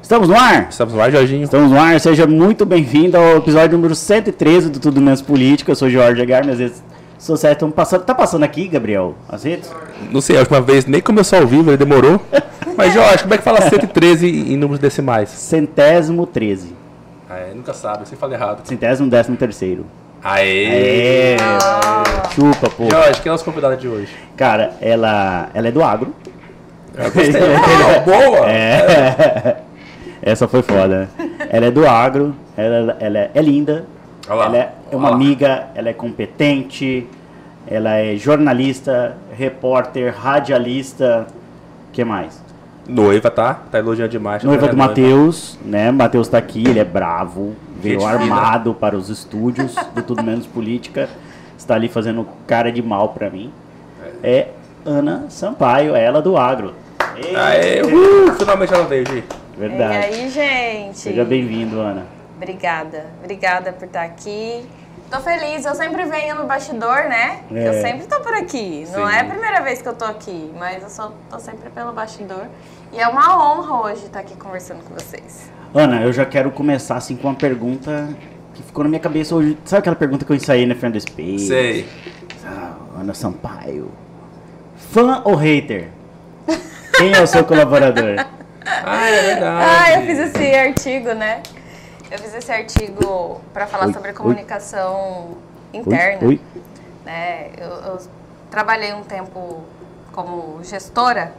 Estamos no ar? Estamos no ar, Jorginho. Estamos no ar, seja muito bem-vindo ao episódio número 113 do Tudo Menos Política. Eu sou Jorge Agar, minhas redes sociais estão passando. Tá passando aqui, Gabriel? As redes? Não sei, a última vez nem começou ao vivo, ele demorou. Mas, Jorge, como é que fala 113 em números decimais? Centésimo 13. Ah, é, nunca sabe, você fala errado. Centésimo décimo terceiro. Aê! É, chupa, pô. Jorge, quem é a nossa convidada de hoje? Cara, ela, ela é do agro. Eu gostei. Ah, boa! É. Essa foi foda. né? Ela é do agro, ela, ela é, é linda, Olha lá, ela é uma lá. amiga, ela é competente, ela é jornalista, repórter, radialista, que mais? Noiva, tá? Tá elogiando demais. Noiva Tá do noiva. Matheus, né? Matheus tá aqui, ele é bravo, veio armado para os estúdios do Tudo Menos Política, está ali fazendo cara de mal pra mim. É Ana Sampaio, ela do agro. Ei, Aê, finalmente ela veio, Gi. Verdade. E aí, gente? Seja bem-vindo, Ana. Obrigada. Obrigada por estar aqui. Tô feliz, eu sempre venho no bastidor, né? É. Eu sempre tô por aqui. Não Sim. é a primeira vez que eu tô aqui, mas eu só tô sempre pelo bastidor. E é uma honra hoje estar aqui conversando com vocês. Ana, eu já quero começar assim com uma pergunta que ficou na minha cabeça hoje. Sabe aquela pergunta que eu ensaiei na Friend Space? Sei. Ah, Ana Sampaio. Fã ou hater? Quem é o seu colaborador? Ah, é verdade. Ah, eu fiz esse artigo, né? Eu fiz esse artigo para falar Oi, sobre oi. comunicação interna. Oi. né? Eu, eu trabalhei um tempo como gestora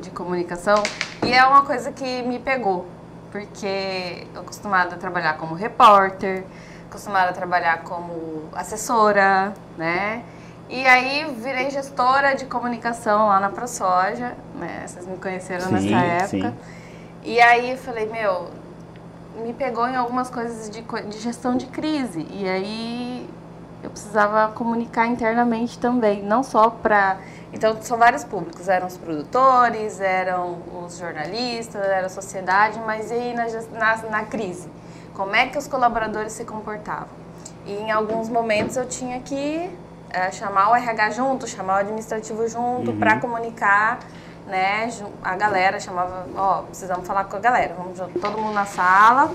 de comunicação e é uma coisa que me pegou, porque eu acostumada a trabalhar como repórter, acostumada a trabalhar como assessora, né? E aí virei gestora de comunicação lá na ProSoja, né? Vocês me conheceram Sim, nessa época. sim. E aí eu falei, meu, me pegou em algumas coisas de, de gestão de crise. E aí eu precisava comunicar internamente também, não só para. Então, são vários públicos: eram os produtores, eram os jornalistas, era a sociedade, mas e aí na, na, na crise? Como é que os colaboradores se comportavam? E em alguns momentos eu tinha que eh, chamar o RH junto, chamar o administrativo junto para comunicar, né? A galera chamava, ó, precisamos falar com a galera, vamos junto, todo mundo na sala,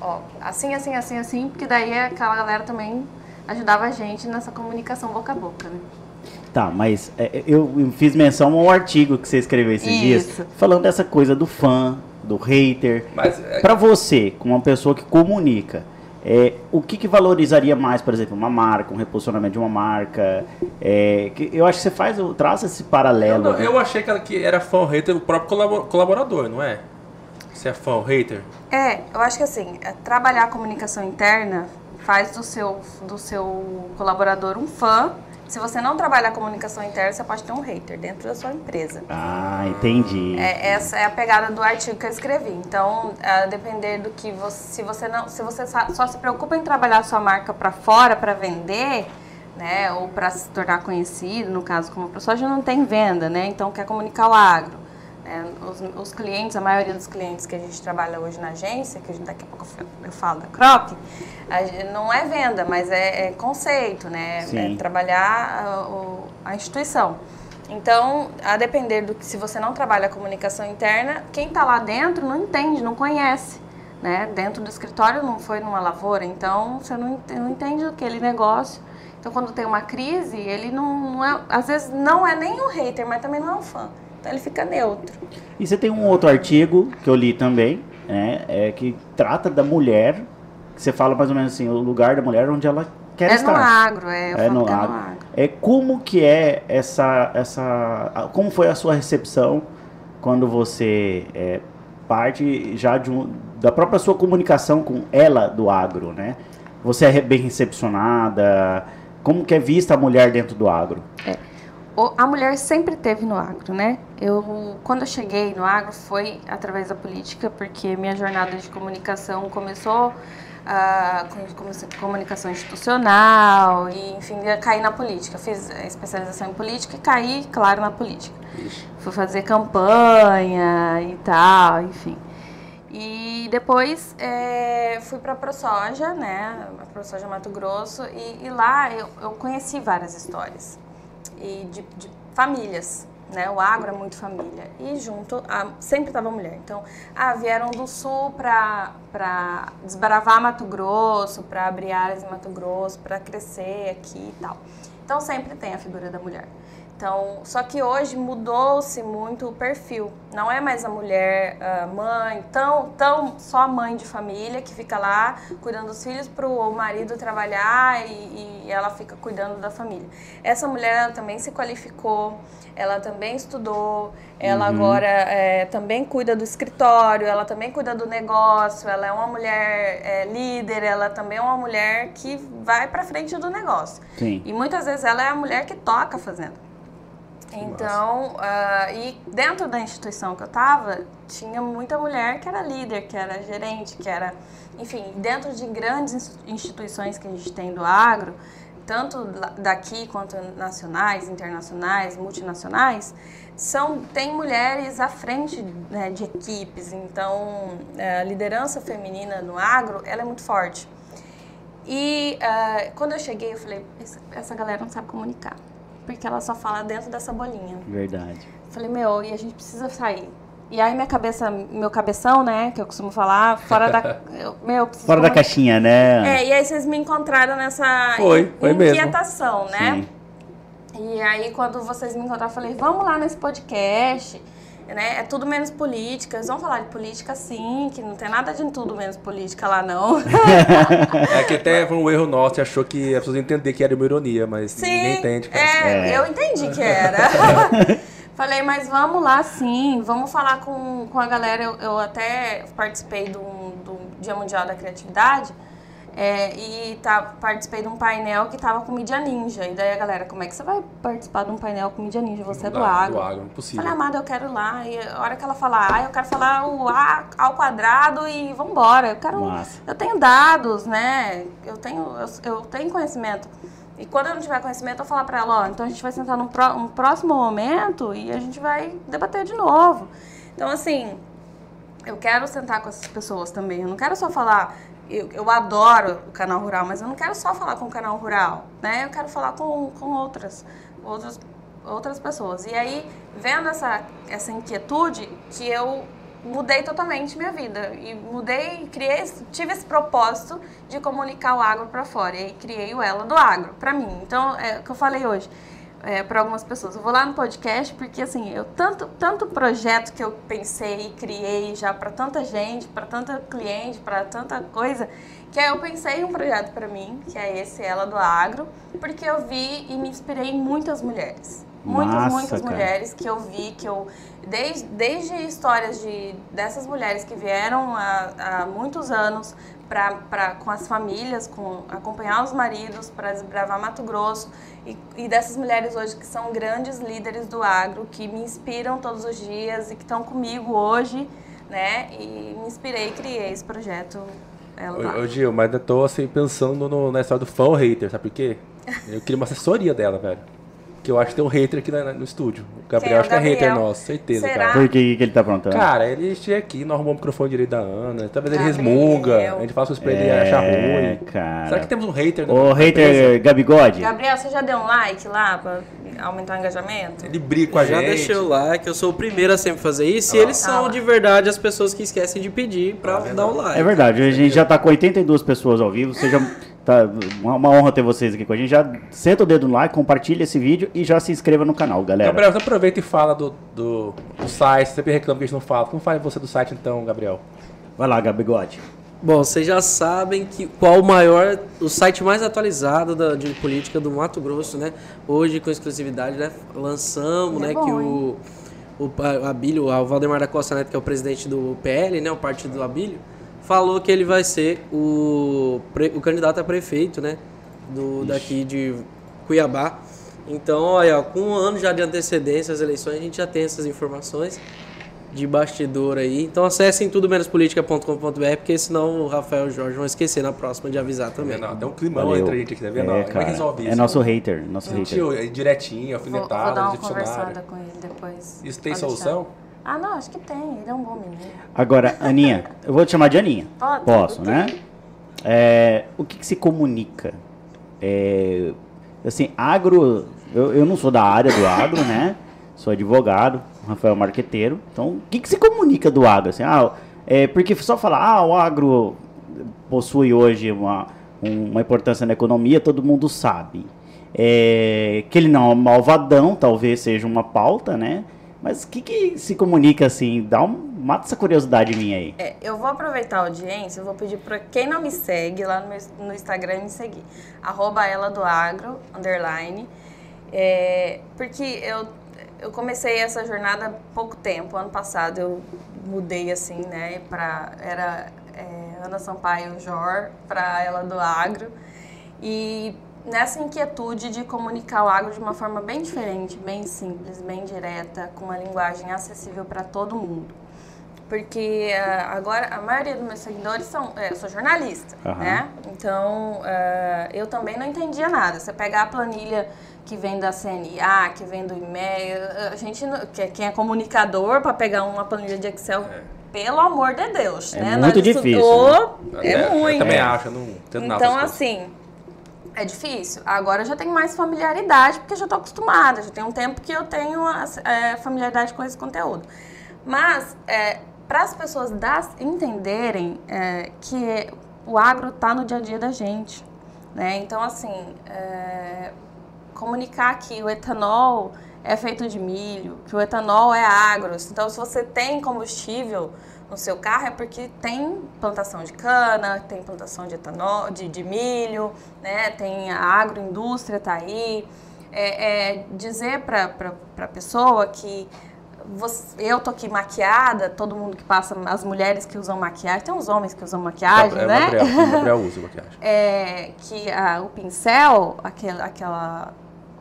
ó, assim, assim, assim, assim, porque daí aquela galera também ajudava a gente nessa comunicação boca a boca, né? Tá, mas é, eu eu fiz menção ao artigo que você escreveu esses dias, Isso. falando dessa coisa do fã, do hater. Mas, é, Pra você, como uma pessoa que comunica, é, o que, que valorizaria mais, por exemplo, uma marca, um reposicionamento de uma marca? É, que eu acho que você faz, traça esse eu, paralelo. não- né? eu achei que, ela, que era fã ou hater o próprio colabo- colaborador, não é? Você é fã ou hater? É, eu acho que assim, é, trabalhar a comunicação interna faz do seu, do seu colaborador um fã. Se você não trabalhar a comunicação interna, você pode ter um hater dentro da sua empresa. Ah, entendi. É, essa é a pegada do artigo que eu escrevi. Então, a depender do que você, se você não, se você só se preocupa em trabalhar a sua marca para fora para vender, né, ou para se tornar conhecido, no caso como a ProSoja não tem venda, né? Então quer comunicar o agro. Né? Os, os clientes, a maioria dos clientes que a gente trabalha hoje na agência, que daqui a pouco eu fa- eu falo da Croc, a não é venda, mas é, é conceito, né? Sim. É trabalhar a, o- a instituição. Então, a depender do que, se você não trabalha a comunicação interna, quem está lá dentro não entende, não conhece. Né? Dentro do escritório não foi numa lavoura, então você não, não entende aquele negócio. Então, quando tem uma crise, ele não, não é, às vezes não é nem um hater, mas também não é um fã. Então, ele fica neutro. E você tem um outro artigo que eu li também, né, é, que trata da mulher, que você fala mais ou menos assim, o lugar da mulher onde ela quer é estar. no agro, é, É falo no que é no agro. agro. É como que é essa essa como foi a sua recepção quando você é, parte já de um, da própria sua comunicação com ela do agro, né? Você é bem recepcionada? Como que é vista a mulher dentro do agro? O- A mulher sempre teve no agro, né? Eu, quando eu cheguei no agro foi através da política, porque minha jornada de comunicação começou ah, com, com comunicação institucional e, enfim, eu caí na política. Fiz a especialização em política e caí, claro, na política. Fui fazer campanha e tal, enfim. E depois eh, fui para a ProSoja, né? A ProSoja Mato Grosso, e, e lá eu, eu conheci várias histórias e de, de famílias, né? O agro é muito família. E junto, a, sempre estava mulher. Então, ah, vieram do sul para desbravar Mato Grosso, para abrir áreas em Mato Grosso, para crescer aqui e tal. Então, sempre tem a figura da mulher. Então, só que hoje mudou-se muito o perfil. Não é mais a mulher a mãe, tão, tão só mãe de família que fica lá cuidando dos filhos para o marido trabalhar e, e, ela fica cuidando da família. Essa mulher ela também se qualificou, ela também estudou, ela uhum. agora é, também cuida do escritório, ela também cuida do negócio, ela é uma mulher é, líder, ela também é uma mulher que vai para frente do negócio. Sim. E muitas vezes ela é a mulher que toca fazendo. Então, uh, e dentro da instituição que eu estava, tinha muita mulher que era líder, que era gerente, que era, enfim, dentro de grandes instituições que a gente tem do agro, tanto daqui quanto nacionais, internacionais, multinacionais, são tem mulheres à frente né, de equipes. Então, a liderança feminina no agro, ela é muito forte. E uh, quando eu cheguei, eu falei, essa galera não sabe comunicar porque ela só fala dentro dessa bolinha. Verdade. Falei, meu, e a gente precisa sair. E aí minha cabeça, meu cabeção, né, que eu costumo falar, fora da. Eu, meu, fora da caixinha, né? É, e aí vocês me encontraram nessa foi, foi inquietação, mesmo. né? Sim. E aí quando vocês me encontraram, eu falei, vamos lá nesse podcast né? É tudo menos política. Eles vão falar de política sim, que não tem nada de tudo menos política lá, não. é que até foi um erro nosso e achou que as pessoas entender que era uma ironia, mas sim, ninguém entende. É, é, eu entendi que era. Falei, mas vamos lá sim, vamos falar com, com a galera. Eu, eu até participei do, do Dia Mundial da Criatividade. É, e tá, participei de um painel que tava com mídia ninja. E daí a galera, como é que você vai participar de um painel com mídia ninja? Você é do agro. Do agro, impossível. Falei, amada, eu quero ir lá. E a hora que ela falar, ah, eu quero falar o A ao quadrado e vambora. Eu quero. Massa. Eu tenho dados, né? Eu tenho, eu, eu, tenho conhecimento. E quando eu não tiver conhecimento, eu vou falar pra ela, ó, então a gente vai sentar num pró um próximo momento e a gente vai debater de novo. Então, assim, eu quero sentar com essas pessoas também. Eu não quero só falar, eu, eu adoro o canal rural, mas eu não quero só falar com o canal rural, né? Eu quero falar com, com outras, outras, outras pessoas. E aí, vendo essa, essa inquietude, que eu mudei totalmente minha vida. E mudei, criei, tive esse propósito de comunicar o agro para fora. E criei o Ela do Agro para mim. Então, é o que eu falei hoje é, para algumas pessoas. Eu vou lá no podcast porque assim, eu tanto tanto projeto que eu pensei e criei já para tanta gente, para tanta cliente, para tanta coisa, que aí eu pensei um projeto para mim, que é esse ela do agro, porque eu vi e me inspirei em muitas mulheres. Muitas, Massa, muitas cara. mulheres que eu vi, que eu. Desde, desde histórias de, dessas mulheres que vieram há, há muitos anos pra, pra, com as famílias, com acompanhar os maridos para desbravar Mato Grosso e, e, dessas mulheres hoje que são grandes líderes do agro, que me inspiram todos os dias e que estão comigo hoje, né? E me inspirei e criei esse projeto. Ô, ô Gil, mas eu tô assim pensando no, na história do fã hater, sabe por quê? Eu queria uma assessoria dela, velho. Que eu acho que tem um hater aqui no estúdio. O Gabriel, é acho que é hater nosso, certeza, Será? cara. Por que, que ele tá aprontando? Cara, ele chega aqui, não arrumou o microfone direito da Ana. Talvez ele resmunga. A gente faz coisas pra ele é, achar ruim. Cara. Será que temos um hater? O hater Gabigode? Gabriel, você já deu um like lá pra aumentar o engajamento? Ele briga com a já gente. Já deixei o like, eu sou o primeiro a sempre fazer isso. Ah, e eles ah, são de verdade as pessoas que esquecem de pedir pra ah, dar o um like. É verdade, a gente já tá com 82 pessoas ao vivo. Seja. Tá uma honra ter vocês aqui com a gente. Já senta o dedo no like, compartilha esse vídeo e já se inscreva no canal, galera. Gabriel, você aproveita e fala do, do, do site. Sempre reclama que a gente não fala. Como fala você do site então, Gabriel? Vai lá, Gabigode. Bom, vocês já sabem que qual o maior, o site mais atualizado da, de política do Mato Grosso, né? Hoje, com exclusividade, né? Lançamos, é né? Bom, que o, o, o Abílio, o Valdemar da Costa Neto, que é o presidente do PL, né? O partido do Abílio falou que ele vai ser o, o candidato a prefeito, né? Do, daqui de Cuiabá. Então, olha, com um ano já de antecedência às eleições, a gente já tem essas informações de bastidor aí. Então acessem tudo menos política.com.br, porque senão o Rafael e o Jorge vão esquecer na próxima de avisar também. Não, tem um climão Valeu. entre a gente aqui, tá vendo? É, Como é que resolve isso? É nosso hater, nosso hater. É direitinho, alfinetado, vou, vou dar uma conversada com ele depois. Isso tem solução? Deixar. Ah, não, acho que tem. Ele é um bom menino. Agora, Aninha, eu vou te chamar de Aninha. Pode, Posso, né? É, o que, que, se comunica? É, assim, agro, eu, eu não sou da área do agro, né? sou advogado, Rafael Marqueteiro. Então, o que, que se comunica do agro? Assim, ah, é, porque só falar, ah, o agro possui hoje uma, uma importância na economia, todo mundo sabe. É, que ele não é um malvadão, talvez seja uma pauta, né? Mas o que, que se comunica assim? Dá um, mata essa curiosidade minha aí. É, eu vou aproveitar a audiência, eu vou pedir para quem não me segue lá no, meu, no Instagram me seguir. Arroba ela do agro, underline. É, porque eu, eu comecei essa jornada há pouco tempo. Ano passado eu mudei assim, né? Pra, era é, Ana Sampaio Jor para ela do agro. E nessa inquietude de comunicar o agro de uma forma bem diferente, bem simples, bem direta, com uma linguagem acessível para todo mundo. Porque uh, agora a maioria dos meus seguidores são. É, eu sou jornalista, uhum. né? Então uh, eu também não entendia nada. Você pegar a planilha que vem da CNA, que vem do e-mail, a gente, que, quem é comunicador, para pegar uma planilha de Excel. É pelo amor de Deus, é né? Muito Nós difícil. Estudou, né? É, é muito. Eu também acho, não entendo então, nada. Então, assim, é difícil. Agora eu já tenho mais familiaridade, porque já estou acostumada. Já tem um tempo que eu tenho é, familiaridade com esse conteúdo. Mas, é, para as pessoas das, entenderem é, que o agro está no dia a dia da gente. Né? Então, assim, é, comunicar que o etanol é feito de milho, que o etanol é agro. Então, se você tem combustível no seu carro é porque tem plantação de cana, tem plantação de etanol, de, de milho, né? Tem a agroindústria tá aí. É, é dizer para a pessoa que você, eu tô aqui maquiada, todo mundo que passa, as mulheres que usam maquiagem, tem uns homens que usam maquiagem, é, né? Gabriel, Gabriel usa maquiagem. É, que a, o pincel, aquele, aquela,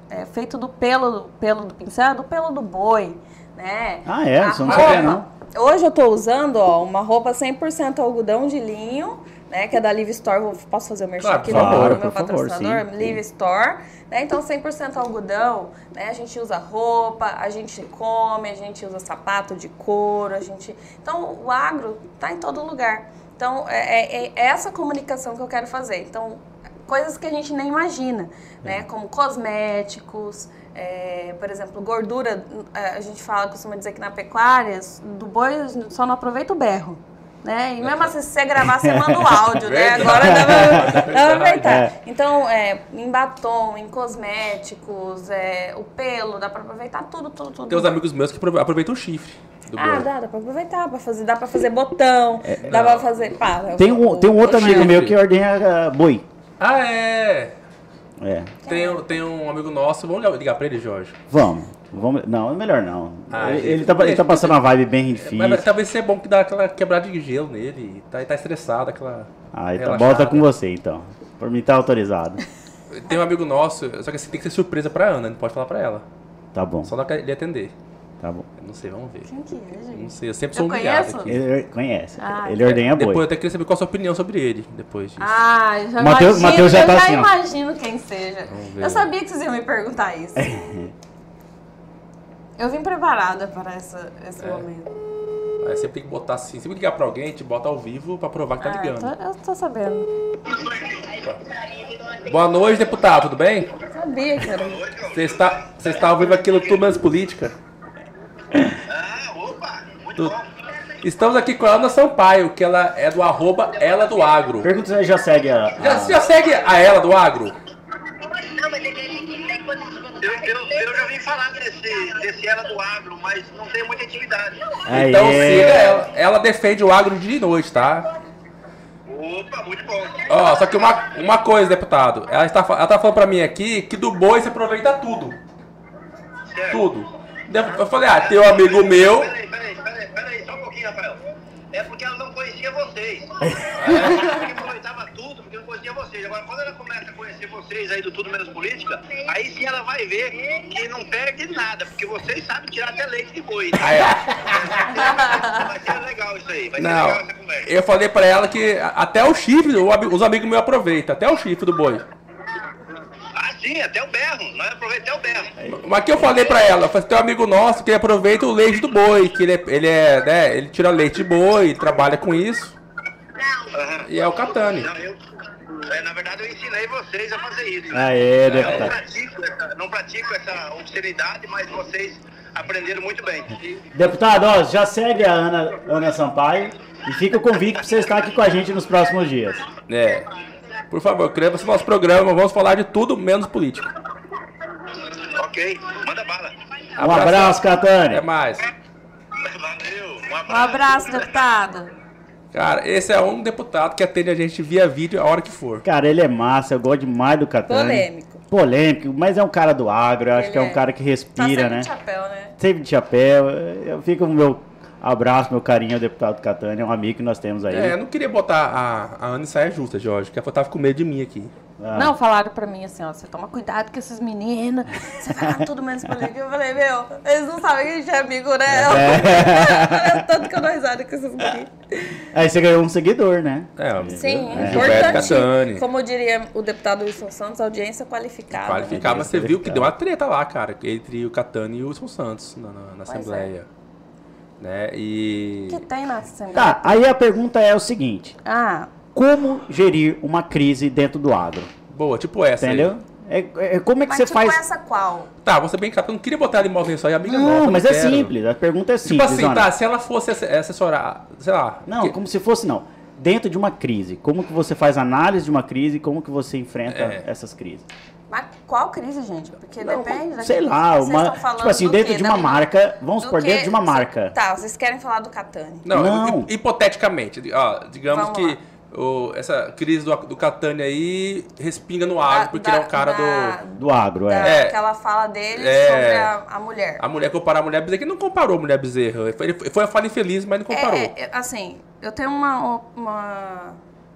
é feito do pelo, pelo do pincel, é do pelo do boi, né? Ah, é? Isso não sabia não. Hoje eu estou usando ó, uma roupa 100% algodão de linho, né? Que é da Live Store. Posso fazer o merchan claro, aqui claro, no meu patrocinador? Favor, Live Store. Né? Então, 100% algodão, né? A gente usa roupa, a gente come, a gente usa sapato de couro, a gente... Então, o agro está em todo lugar. Então, é, é, é essa comunicação que eu quero fazer. Então, coisas que a gente nem imagina, né? Como cosméticos, é, por exemplo, gordura, a gente fala, costuma dizer que na pecuária, do boi só não aproveita o berro. Né? E mesmo assim, se você gravar, você manda o áudio, né? Agora dá pra, aproveitar. É. Então, é, em batom, em cosméticos, é, o pelo, dá pra aproveitar tudo, tudo, tudo. Tem uns amigos meus que aproveitam o chifre. ah, dá, dá pra aproveitar, pra fazer, dá pra fazer botão, é, dá não. pra fazer. Pá, tem um, tem um outro amigo chifre. meu que ordenha uh, boi. Ah, é? É. Tem, tem um amigo nosso, vamos ligar pra ele, Jorge? Vamos. Vamos, não, é melhor não. Ah, ele, ele, tá, ele tá passando uma vibe bem difícil. Mas, mas talvez seja bom que dá aquela quebrada de gelo nele. Tá, tá estressado, aquela. Ah, então volta com você então. Por mim tá autorizado. Tem um amigo nosso, só que assim tem que ser surpresa pra Ana, não pode falar pra ela. Tá bom. Só ele atender. Tá bom. Eu não sei, vamos ver. Quem que é, gente? Não sei, eu sempre sou eu humilhado conheço? aqui. Ele conhece. Ah, ele ordenha boi. Depois eu até queria saber qual a sua opinião sobre ele, depois disso. Ah, já Mateus, imagino, Mateus já eu tá já assim, imagino quem seja. Eu sabia que vocês iam me perguntar isso. eu vim preparada para essa, esse é. momento. Aí você tem que botar assim, se ligar pra alguém, a gente bota ao vivo pra provar que tá ah, ligando. Tô, eu tô sabendo. Boa noite, deputado, tudo bem? Sabia, cara. Você está, você está ao vivo aqui no Tudo Menos Política. Bom. Estamos aqui com a Ana Sampaio, que ela é do arroba Ela do Agro. Pergunta se já segue a... Já, já segue a Ela do Agro? Eu, eu, eu, já vim falar desse, desse Ela do Agro, mas não tenho muita intimidade. Aê. Então siga ela. Ela defende o agro de noite, tá? Opa, muito bom. Ó, só que uma, uma coisa, deputado. Ela está, ela tá falando pra mim aqui que do boi você aproveita tudo. Certo. Tudo. Eu falei, ah, tem um amigo meu. Peraí, peraí, Rafael. É porque ela não conhecia vocês. É. aproveitava tudo, porque não conhecia vocês. Agora, quando ela começa a conhecer vocês aí do Tudo Menos Política, aí sim ela vai ver que não perde nada, porque vocês sabem tirar até leite de boi. Ah, é. Vai ser legal isso aí, vai não, ser legal essa conversa. Eu falei pra ela que até o chifre, os amigos meus aproveitam, até o chifre do boi. Sim, até o berro. Nós aproveitamos até o berro. Mas que eu falei pra ela, foi tem um amigo nosso que aproveita o leite do boi, que ele é, ele é, né, ele tira leite de boi, trabalha com isso. Uhum. E é o Catani. Não, eu, é, na verdade, eu ensinei vocês a fazer isso. Né? Aê, eu não pratico, essa, não pratico essa obscenidade, mas vocês aprenderam muito bem. Deputado, ó, já segue a Ana, Ana Sampaio e fica o convite para você estar aqui com a gente nos próximos dias. É. Por favor, creva no nosso programa, vamos falar de tudo menos política. Ok, manda bala. Um abraço, Catânia. Até mais. Valeu, um abraço. Um abraço, deputado. Cara, esse é um deputado que atende a gente via vídeo a hora que for. Cara, ele é massa, eu gosto demais do Catânia. Polêmico. Polêmico, mas é um cara do agro, eu acho Ele que é um é. cara que Tá respira, sempre né? de chapéu, né? Sempre de chapéu. Eu fico o meu abraço, meu carinho ao deputado Catânia, é um amigo que nós temos aí. É, eu não queria botar a, a Ana em saia justa, Jorge, que ela tava com medo de mim aqui. Ah. Não, falaram pra mim assim, ó, você toma cuidado com esses meninos, você fala tudo menos político. Eu falei, meu, eles não sabem que a gente é amigo, né? É. Eu tanto que eu dou risada com esses meninos. Aí você ganhou um seguidor, né? É, Sim, É. Importante. Catani. Como diria o deputado Wilson Santos, audiência qualificada. Qualificava, né? você viu que deu uma treta lá, cara, entre o Catani e o Wilson Santos na, na- na Pois Assembleia. Né? E. que tem na Assembleia? Tá, aí a pergunta é o seguinte: Ah, como gerir uma crise dentro do agro? Boa, tipo essa. aí. Entendeu? É, é- como é que mas você tipo faz. essa qual? Tá, você bem claro, eu não queria botar ela em modo só, e amiga Não, nossa, mas eu é quero. simples. A pergunta é Tipo simples. assim, Ana. tá, se ela fosse ass- assessorar, sei lá. Não, que- como se fosse não. Dentro de uma crise, como que você faz análise de uma crise, como que você enfrenta É. essas crises? Qual crise, gente? Porque Não, depende da sei lá, Vocês uma, estão falando tipo assim, dentro quê? de uma Da- marca, vamos do supor, dentro de uma marca. Tá, vocês querem falar do Catani. Não, Não. hi- hipoteticamente, ó, digamos Vamos que o- essa crise do, do Catania aí respinga no agro, Da- porque ele é um cara da- do. Do agro, é. Da, É. Aquela fala dele É. sobre a, a mulher. A mulher comparar a mulher bezerra, que ele não comparou a mulher bezerra. Ele foi, ele foi uma fala infeliz, mas não comparou. É, é, assim, eu tenho uma, uma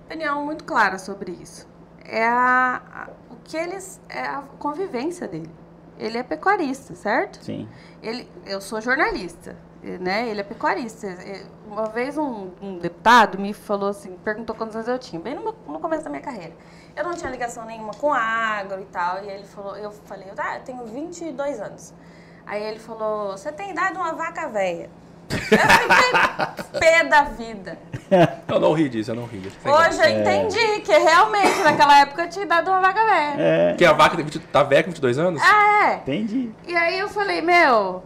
opinião muito clara sobre isso. É a, a- que eles é a convivência dele. Ele é pecuarista, certo? Sim. Ele, eu sou jornalista, né? Ele é pecuarista. Uma vez um, um deputado me falou assim, perguntou quantos anos eu tinha, bem no, meu- no começo da minha carreira. Eu não tinha ligação nenhuma com agro e tal, e ele falou, eu falei, ah, eu tenho 22 anos. Aí ele falou, você tem idade de uma vaca velha. Eu fiquei pé da vida. Eu não ri disso, eu não ri disso. Hoje eu entendi que realmente naquela época eu tinha de uma vaca velha. É, Que a vaca tem 20 tá velha com 22 anos? É. entendi. E aí eu falei, meu,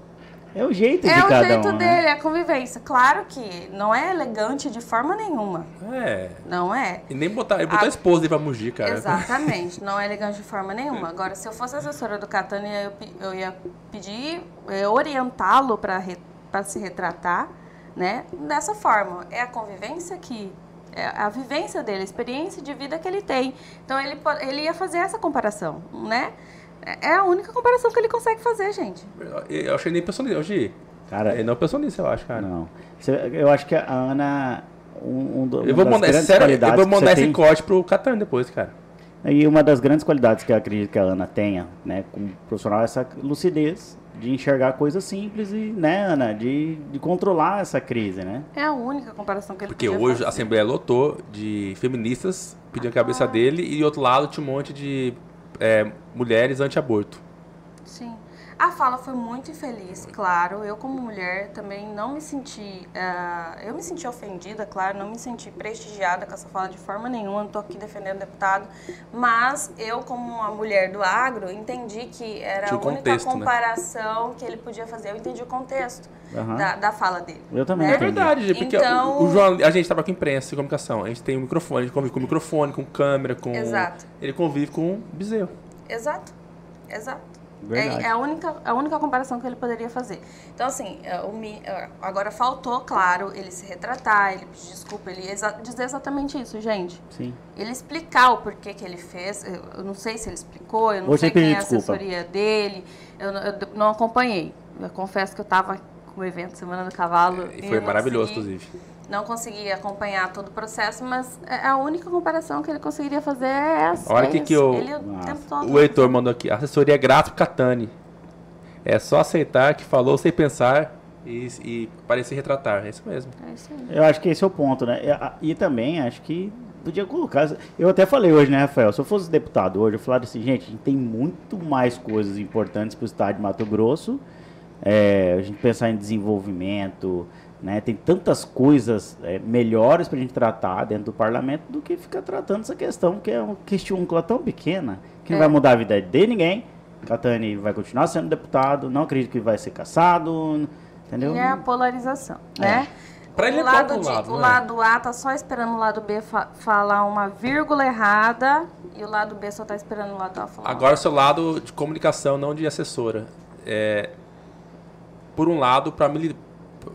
É o jeito É de o cada jeito um, dele, né? é a convivência. Claro que não é elegante de forma nenhuma. É. Não é. E nem botar, ele botou a, A- esposa dele pra mugir, cara. Exatamente, não é elegante de forma nenhuma. Agora, se eu fosse assessora do Catania, eu, eu ia pedir, orientá-lo para se retratar, né? Dessa forma. É a convivência que. É a vivência dele, a experiência de vida que ele tem. Então, ele, ele ia fazer essa comparação, né? É é a única comparação que ele consegue fazer, gente. Eu achei nem pensou nisso, Gi. Cara, Ele não pensou nisso, eu acho, cara. não. Eu acho que a Ana. Um, um do- Eu vou mandar, é sério, eu vou mandar esse tem- corte pro Catan depois, cara. E uma das grandes qualidades que eu acredito que a Ana tenha, né, como profissional, é essa lucidez de enxergar coisas simples e, né, Ana, de, de controlar essa crise, né? É a única comparação que ele Porque podia hoje fazer. a Assembleia lotou de feministas pedindo a cabeça dele e do outro lado tinha um monte de é, mulheres anti-aborto. A fala foi muito infeliz, claro. Eu, como mulher, também não me senti. ah, eu me senti ofendida, claro, não me senti prestigiada com essa fala de forma nenhuma. Não estou aqui defendendo o deputado. Mas eu, como uma mulher do agro, entendi que era Tinha a única contexto, né? comparação que ele podia fazer. Eu entendi o contexto Aham. da, da fala dele. Eu também né? É verdade, porque Então- o, o João, a gente trabalha com imprensa e comunicação. A gente tem um microfone, a gente convive com microfone, com câmera, com. Exato. Ele convive com bezerro. Exato, exato. Verdade. É, é a, única, a única comparação que ele poderia fazer. Então, assim, é, o é, agora faltou, claro, ele se retratar, ele pedir desculpa, ele exa dizer exatamente isso, gente. Sim. Ele explicar o porquê que ele fez, eu, não sei se ele explicou, eu não Hoje sei quem é a desculpa. assessoria dele, eu, não- eu não acompanhei. Eu confesso que eu estava com o evento Semana do Cavalo. E eu foi maravilhoso, consegui- inclusive. Não consegui acompanhar todo o processo, mas é- a única comparação que ele conseguiria fazer é essa. Olha é que isso. que eu- Ele o O Heitor mandou aqui. Assessoria grátis pro Catani. É só aceitar que falou sem pensar e, e parecer retratar. É isso mesmo. É isso aí. Eu acho que esse é o ponto, né? E, a- E também acho que podia colocar. Eu até falei hoje, né, Rafael? Se eu fosse deputado hoje, eu falaria assim, gente, a gente tem muito mais coisas importantes para o estado de Mato Grosso. É, a gente pensar em desenvolvimento, né? Tem tantas coisas é, melhores para a gente tratar dentro do parlamento do que ficar tratando essa questão, que é uma questão tão pequena, que não É. vai mudar a vida de ninguém, Catani vai continuar sendo deputado, não acredito que vai ser caçado, entendeu? E é a polarização, né? Pra ele o é lado, de, lado, o né? lado A tá só esperando o lado B fa- falar uma vírgula errada e o lado B só tá esperando o lado A falar. Agora, o seu lado de comunicação, não de assessora. É, por um lado, para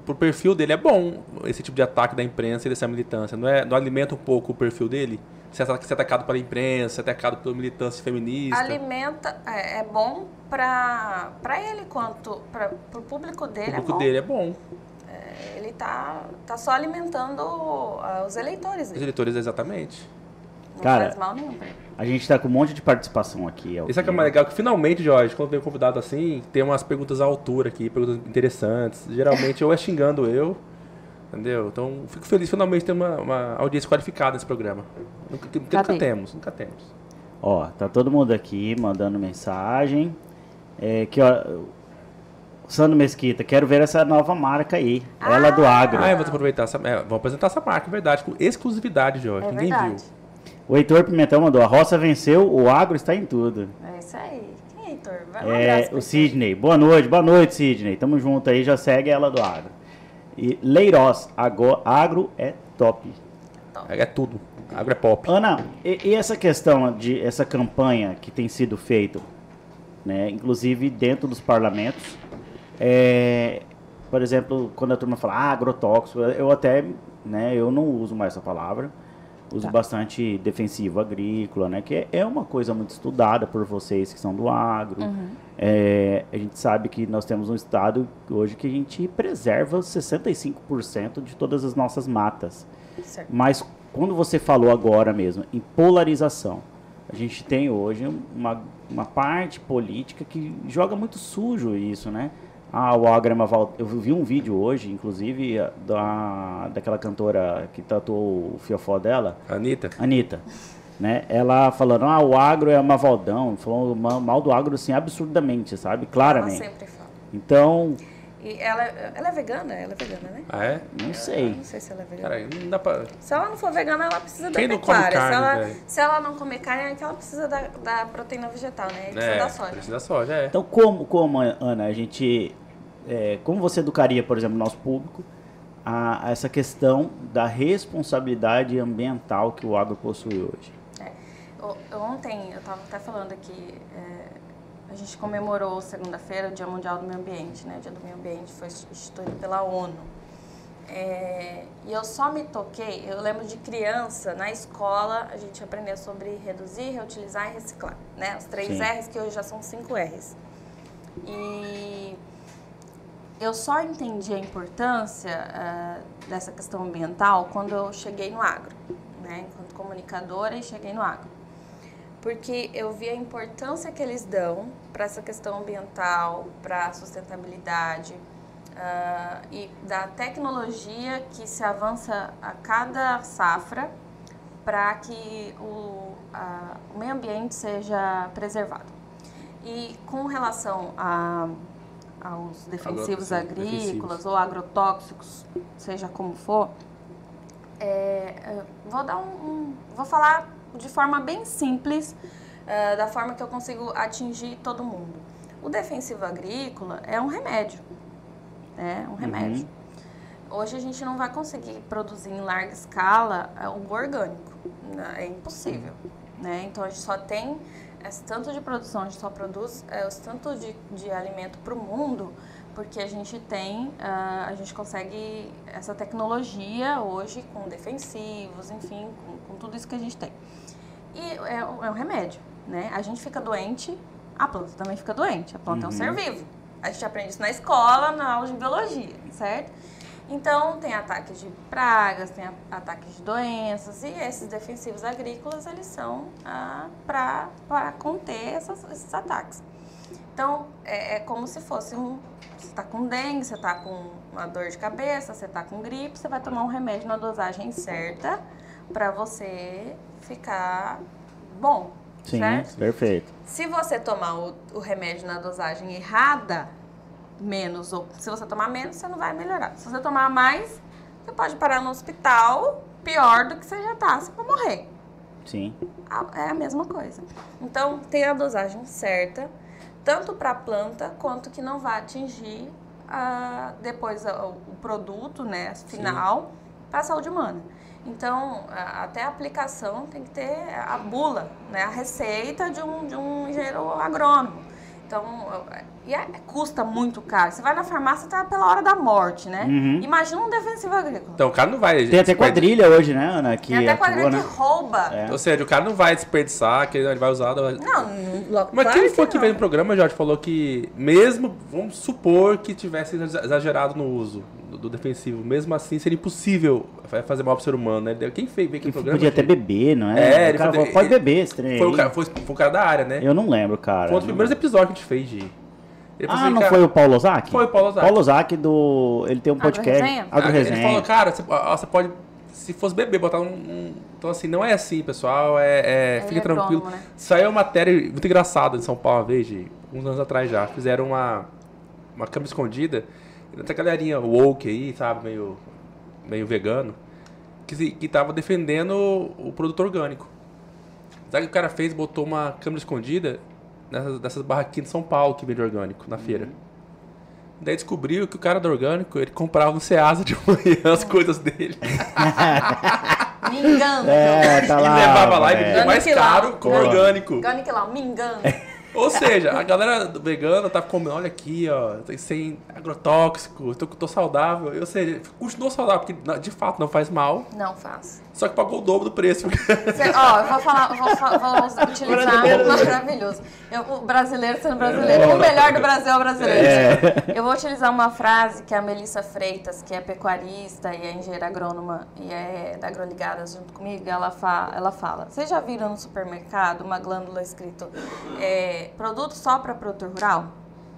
o perfil dele é bom esse tipo de ataque da imprensa e dessa militância. Não, é, não alimenta um pouco o perfil dele? Ser ata- ser atacado pela imprensa, ser atacado pela militância feminista. Alimenta, é, é bom pra, pra ele quanto pra, pro público o dele. público é bom. dele é bom. Ele tá, tá só alimentando ah, os eleitores Os dele. eleitores, exatamente. Não Cara, faz mal nenhum pra ele. A gente tá com um monte de participação aqui. ao Isso é que é mais legal, que finalmente, Jorge, quando vem um convidado assim, tem umas perguntas à altura aqui, perguntas interessantes. Geralmente ou é xingando eu, entendeu? Então, fico feliz finalmente ter uma, uma audiência qualificada nesse programa. Nunca, nunca Cadê? temos, nunca temos. Ó, tá todo mundo aqui mandando mensagem. É, que, ó, Sandro Mesquita, quero ver essa nova marca aí. Ela do Agro. Ah, eu vou aproveitar essa. É, vamos apresentar essa marca, é verdade, com exclusividade, Jorge. É Ninguém verdade. viu. O Heitor Pimentão mandou, a roça venceu, o agro está em tudo. É isso aí. Quem é, Heitor? Vai É, o. Sidney, boa noite, boa noite, Sidney. Tamo junto aí, já segue ela do agro. E Leiroz, ago- agro é top. É, é tudo. Agro é pop. Ana, e, e essa questão de essa campanha que tem sido feita, né, inclusive dentro dos parlamentos, é, por exemplo, quando a turma fala ah, agrotóxico, eu até, né, eu não uso mais essa palavra, uso Tá. bastante defensivo agrícola, né, que é, uma coisa muito estudada por vocês que são do agro. É, a gente sabe que nós temos um estado hoje que a gente preserva 65% de todas as nossas matas. Certo. Mas quando você falou agora mesmo em polarização, a gente tem hoje uma, uma parte política que joga muito sujo isso, né? Ah, o agro é uma val- Eu vi um vídeo hoje, inclusive, da, daquela cantora que tatuou o fiofó dela, Anitta. Anitta. Né? Ela falando, ah, o agro é uma Valdão, falou ma- mal do agro assim absurdamente, sabe? Ela Claramente. sempre fala. Então, E ela, ela é vegana? Ela é vegana, né? Ah, é? não sei. Não sei se ela é vegana. Cara, não dá pra. Se ela não for vegana, ela precisa Quem da não come pecuária. carne, se, ela, se ela não comer carne, é que ela precisa da, da proteína vegetal, né? Precisa É, da soja. precisa da soja, é. Então, como, como Ana, a gente. é, como você educaria, por exemplo, o nosso público a, a essa questão da responsabilidade ambiental que o agro possui hoje? É. Ontem, eu estava até falando aqui, é, a gente comemorou segunda-feira o Dia Mundial do Meio Ambiente, né? O Dia do Meio Ambiente foi instituído pela ONU. É, e eu só me toquei, eu lembro de criança, na escola, a gente aprendeu sobre reduzir, reutilizar e reciclar, né? Os três Sim. R's que hoje já são cinco R's. E eu só entendi a importância ah, dessa questão ambiental quando eu cheguei no agro, né? Enquanto comunicadora e cheguei no agro. Porque eu vi a importância que eles dão para essa questão ambiental, para a sustentabilidade ah, e da tecnologia que se avança a cada safra para que o, a- o meio ambiente seja preservado. E com relação a, aos defensivos Agro- agrícolas defensivos. ou agrotóxicos, seja como for, é, vou dar um, um- vou falar de forma bem simples, é, da forma que eu consigo atingir todo mundo. O defensivo agrícola é um remédio, é um remédio. Hoje a gente não vai conseguir produzir em larga escala é, o orgânico, né? é impossível, né? Então a gente só tem esse tanto de produção, a gente só produz é, esse tanto de, de alimento para o mundo porque a gente tem, a gente consegue essa tecnologia hoje com defensivos, enfim, tudo isso que a gente tem. E é, um- é um remédio, né? A gente fica doente, a planta também fica doente. A planta é um ser vivo. A gente aprende isso na escola, na aula de biologia, certo? Então, tem ataques de pragas, tem ataques de doenças, e esses defensivos agrícolas, eles são ah, para conter essas- esses ataques. Então, é, é como se fosse um. Você está com dengue, você está com uma dor de cabeça, você está com gripe, você vai tomar um remédio na dosagem certa para você ficar bom. Sim, certo? perfeito. Se você tomar o, o remédio na dosagem errada, menos, ou se você tomar menos, você não vai melhorar. Se você tomar mais, você pode parar no hospital pior do que você já tá, você vai morrer. Sim. É a mesma coisa. Então, tem a dosagem certa. tanto para a planta quanto que não vai atingir a, depois a, o produto né, final para a saúde humana. Então, até a aplicação tem que ter a bula, né, a receita de um, de um engenheiro agrônomo. Então, e é, custa muito caro. Você vai na farmácia, tá pela hora da morte, né? Uhum. Imagina um defensivo agrícola. Então o cara não vai. Tem até quadrilha hoje, né, Ana? Que Tem até atua, quadrilha né? que rouba. É. Ou seja, o cara não vai desperdiçar, que ele vai usar. Não, logo Mas quem foi que que veio no não. programa, Jorge, falou que mesmo, vamos supor que tivesse exagerado no uso do, do defensivo, mesmo assim seria impossível fazer mal pro ser humano, né? Quem fez veio aqui Que no programa? podia até gente? beber, não é? É, o ele cara pode ele- beber esse trem Foi o, cara, foi, foi o cara da área, né? Eu não lembro, cara. Foi um dos Não primeiros lembro. episódios que a gente fez de. Ele falou Ah, assim, não cara, foi o Paulo Ozaki? Foi o Paulo Ozaki. Paulo Ozaki do... Ele tem um podcast. Agro Ele Resenha. falou, cara, você, pode. Se fosse beber, botar um. um- então, assim, não é assim, pessoal. É, é, Ele fique é tranquilo. agrônomo, né? Saiu uma matéria muito engraçada em São Paulo uma vez, de uns anos atrás já. Fizeram uma, uma câmera escondida. E Tem galerinha woke aí, sabe? Meio, meio vegano. Que, que tava defendendo o, o produto orgânico. Sabe o que o cara fez? Botou uma câmera escondida nessas, dessas barraquinhas de São Paulo que vende orgânico na feira. Daí descobriu que o cara do orgânico, ele comprava no Ceasa de manhã as coisas dele. Me engano. É, tá e lá. levava lá e vendia mais Orgânico caro com orgânico. Que lá, me engano. Ou seja, a galera do vegana tá comendo, olha aqui, ó, sem agrotóxico, tô, tô saudável. Ou seja, continuou saudável, porque de fato não faz mal, Não faço. Só que pagou o dobro do preço. Cê- ó, eu vou falar, vou, vou utilizar maravilhoso. Eu, o brasileiro sendo brasileiro. O melhor do Brasil é o brasileiro. Eu vou utilizar uma frase que a Melissa Freitas, que é pecuarista e é engenheira agrônoma e é da Agroligadas junto comigo, ela, fa, ela fala. Vocês já viram no supermercado uma glândula escrito é, produto só para produtor rural?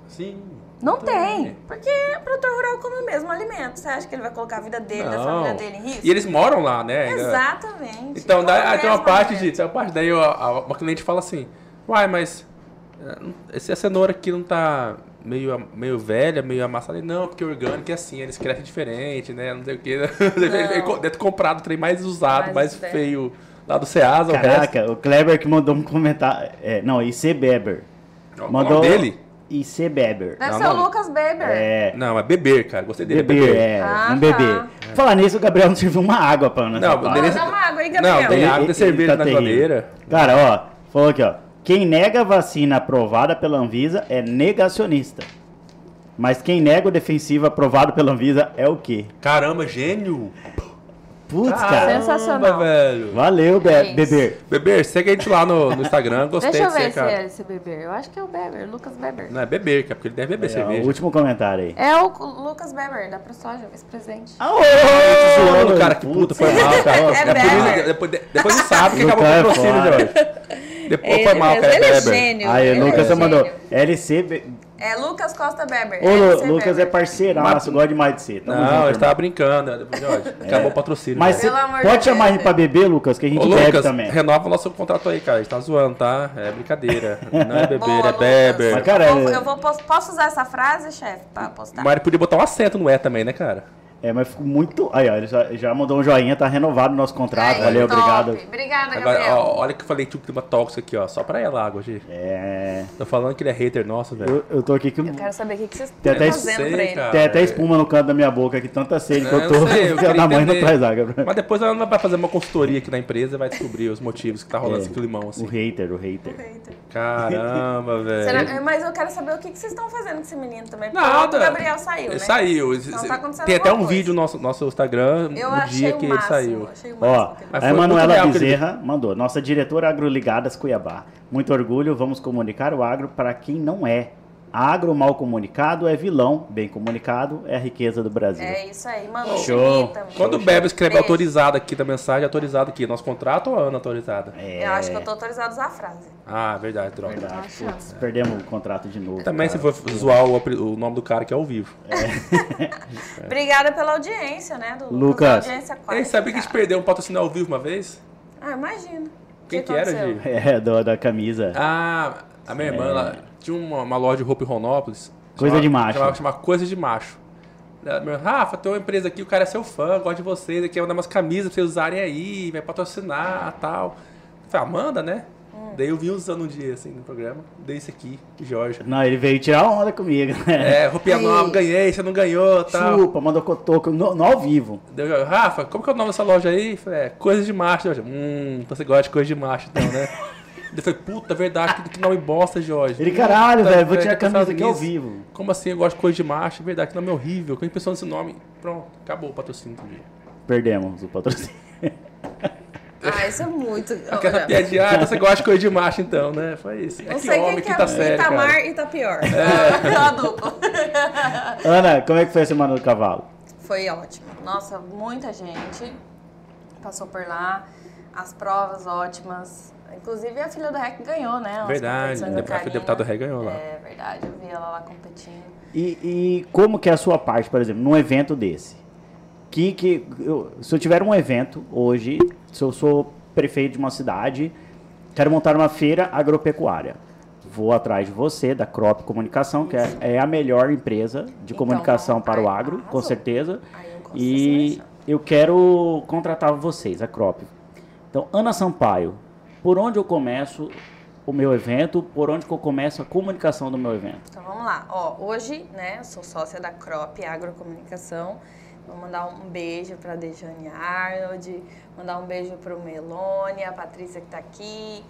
Sim. Não tem, porque o produtor rural come o mesmo alimento. Você acha que ele vai colocar a vida dele, da família dele em risco? E eles moram lá, né? Exatamente. Então, daí, ah, tem uma parte alimento. de. Tem uma parte daí a- uma cliente fala assim, uai, mas eh, não- esse, a cenoura aqui não tá meio, meio velha, meio amassada? Não, porque orgânico é assim, eles crescem diferente, né? Não sei o quê. Deve Não. ter comprado o trem mais usado, mais, Mais feio lá do Ceasa, o resto. Caraca, o Kleber que mandou um comentário. É, não, IC Beber. O Mandou nome dele? IC Beber. Deve Não, ser não. o Lucas Beber. É. Não, é beber, cara. Gostei dele. Beber, é. Ah, um bebê. tá. Falar nisso, o Gabriel não serviu uma água pra Ana. Não, parte. dele- Dá uma água aí, Gabriel. Não, tem água, tem cerveja na terrível. geladeira. Cara, ó, falou aqui, ó. Quem nega a vacina aprovada pela Anvisa é negacionista. Mas quem nega o defensivo aprovado pela Anvisa é o quê? Caramba, gênio! Putz, Caramba, cara. Sensacional. velho. Valeu, Be É isso. beber. Beber, segue a gente lá no, no Instagram. Gostei Deixa eu de você, ver se cara. é esse Beber. Eu acho que é o Beber, Lucas Beber. Não é beber, cara, porque ele deve beber É, cerveja. o último comentário aí. É o Lucas Beber, da ProSoja, vice-presidente. Ah, Tô zoando, cara, que puta, foi mal, cara. É por isso- Beber. depois, depois não sabe que Lucas acabou o é patrocínio, foda. Jorge. Depois Ele foi mal, cara. ele é Beber. gênio. Aí, ele o Lucas é mandou. gênio. LC. Be... É Lucas Costa Beber. Ô, Lu- Lucas Beber. é parceiraço, gosta demais de você. Tamo Não, junto, ele irmão. tava brincando. né? Jorge, acabou o patrocínio. Mas Jorge. cê Pelo amor pode de chamar Deus, ele pra beber, Lucas, que a gente Ô, bebe Lucas, também. renova o nosso contrato aí, cara. A gente tá zoando, tá? É brincadeira. Não é beber, Boa, é beber. Mas, cara, eu vou, é- eu vou pos- posso usar essa frase, chefe, pra postar? Mas ele podia botar um acento no é também, né, cara? É, mas ficou muito. Aí, ó, ele já, já mandou um joinha, tá renovado o nosso contrato. Aí, Valeu, top. obrigado. Obrigada, Agora, Gabriel. ó, olha que eu falei que um clima tóxico aqui, ó. Só pra ela água, gente. É. Tô falando que ele é hater nosso, velho. Eu, eu tô aqui com. Eu quero saber o que, que vocês estão fazendo sei, pra ele. cara. Tem até espuma no canto da minha boca aqui, tanta sede que É, eu tô. eu sei, eu da mãe não traz água. Mas depois ela vai fazer uma consultoria aqui na empresa e vai descobrir os motivos que tá rolando É. esse climão, O assim. hater, o hater. Caramba, velho. Será- mas eu quero saber o que, que vocês estão fazendo com esse menino também. Porque Nada. o Gabriel saiu, né? Ele saiu. Então tá acontecendo Tem até um. Vídeo no nosso, nosso Instagram Eu no dia que máximo, ele saiu. Ó, a Emanuela ele- Bezerra mandou. Nossa diretora Agroligadas Cuiabá. Muito orgulho, vamos comunicar o agro para quem não é. Agro mal comunicado é vilão, bem comunicado é a riqueza do Brasil. É isso aí, mano. Show. Quando o Bebe escreve Beijo. autorizado aqui da mensagem, autorizado aqui. Nosso contrato ou a Ana autorizada? É, Eu acho que eu tô autorizado a usar a frase. Ah, verdade, droga. verdade. Putz, perdemos o contrato de novo. Também se cara. for zoar o, o nome do cara que é ao vivo. Obrigada pela audiência, né, do Lucas. Audiência Ei, sabe que a gente perdeu um patrocínio ao vivo uma vez? Ah, imagino. Quem O que era, aconteceu? Gi? É, do- da camisa. Ah, a minha irmã, ela tinha uma, uma loja de roupa em Ronópolis. Coisa chamava- de macho. Chamava, chamava Coisa de Macho. Meu, Rafa, tem uma empresa aqui, o cara é seu fã, gosta de vocês, aqui mandar umas camisas pra vocês usarem aí, vai patrocinar e tal. Eu falei, ah, manda, né? Hum. Daí eu vi usando um dia, assim, no programa. Dei isso aqui, Jorge. Não, ele veio tirar onda comigo. É, roupinha Aí. nova, ganhei, você não ganhou, tal. Chupa, mandou cotoco no, no ao vivo. Deu, Rafa, como que é o nome dessa loja aí? Falei, é, coisas de macho, Jorge. Hum, então você gosta de coisa de macho, então, né? Ele falei, puta, verdade, que, que nome bosta, Jorge. Ele, caralho, Puta, velho, vou tirar a que eu camisa aqui ao vivo. Como assim eu gosto de coisa de macho? Verdade, que nome horrível. Quem pensou nesse nome? Pronto, acabou o patrocínio do dia. Perdemos o patrocínio. Ah, isso é muito. Aquela Olha, piadinha, ah, você gosta de coisa de macho, então, né? Foi isso. É Não que sei homem, que quinta é série, Itamar cara. e Itapior. É. a dupla. Ana, como é que foi a semana do cavalo? Foi ótimo. Nossa, muita gente passou por lá. As provas ótimas. Inclusive a filha do REC ganhou, né? as Verdade, a deputada REC ganhou lá. É verdade, eu vi ela lá competindo. E, e como que é a sua parte, por exemplo, num evento desse? Que, que eu- se eu tiver um evento hoje, se eu sou prefeito de uma cidade, quero montar uma feira agropecuária. Vou atrás de você, da Crop Comunicação, que é, é a melhor empresa de Então, comunicação para o agro, com certeza. Aí eu E eu quero contratar vocês, a Crop. Então, Ana Sampaio, por onde eu começo o meu evento? Por onde que eu começo a comunicação do meu evento? Então vamos lá. Ó, hoje, né, sou sócia da Crop Agrocomunicação. Vou mandar um beijo para Dejane Arnold, mandar um beijo para o Melone, a Patrícia que está aqui.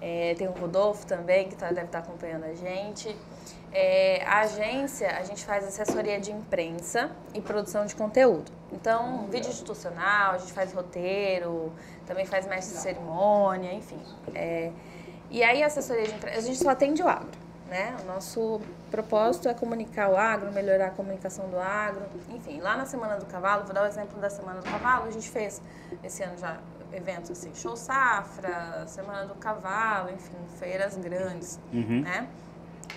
É, tem o Rodolfo também, que tá- deve estar acompanhando a gente. É, a agência, a gente faz assessoria de imprensa e produção de conteúdo. Então, vídeo institucional, a gente faz roteiro, também faz mestre de cerimônia, enfim. É, e aí, a assessoria de imprensa, a gente só atende o agro, né? O nosso propósito é comunicar o agro, melhorar a comunicação do agro. Enfim, lá na Semana do Cavalo, vou dar o exemplo da Semana do Cavalo, a gente fez esse ano já eventos assim, Show Safra, Semana do Cavalo, enfim, feiras grandes, Uhum. né?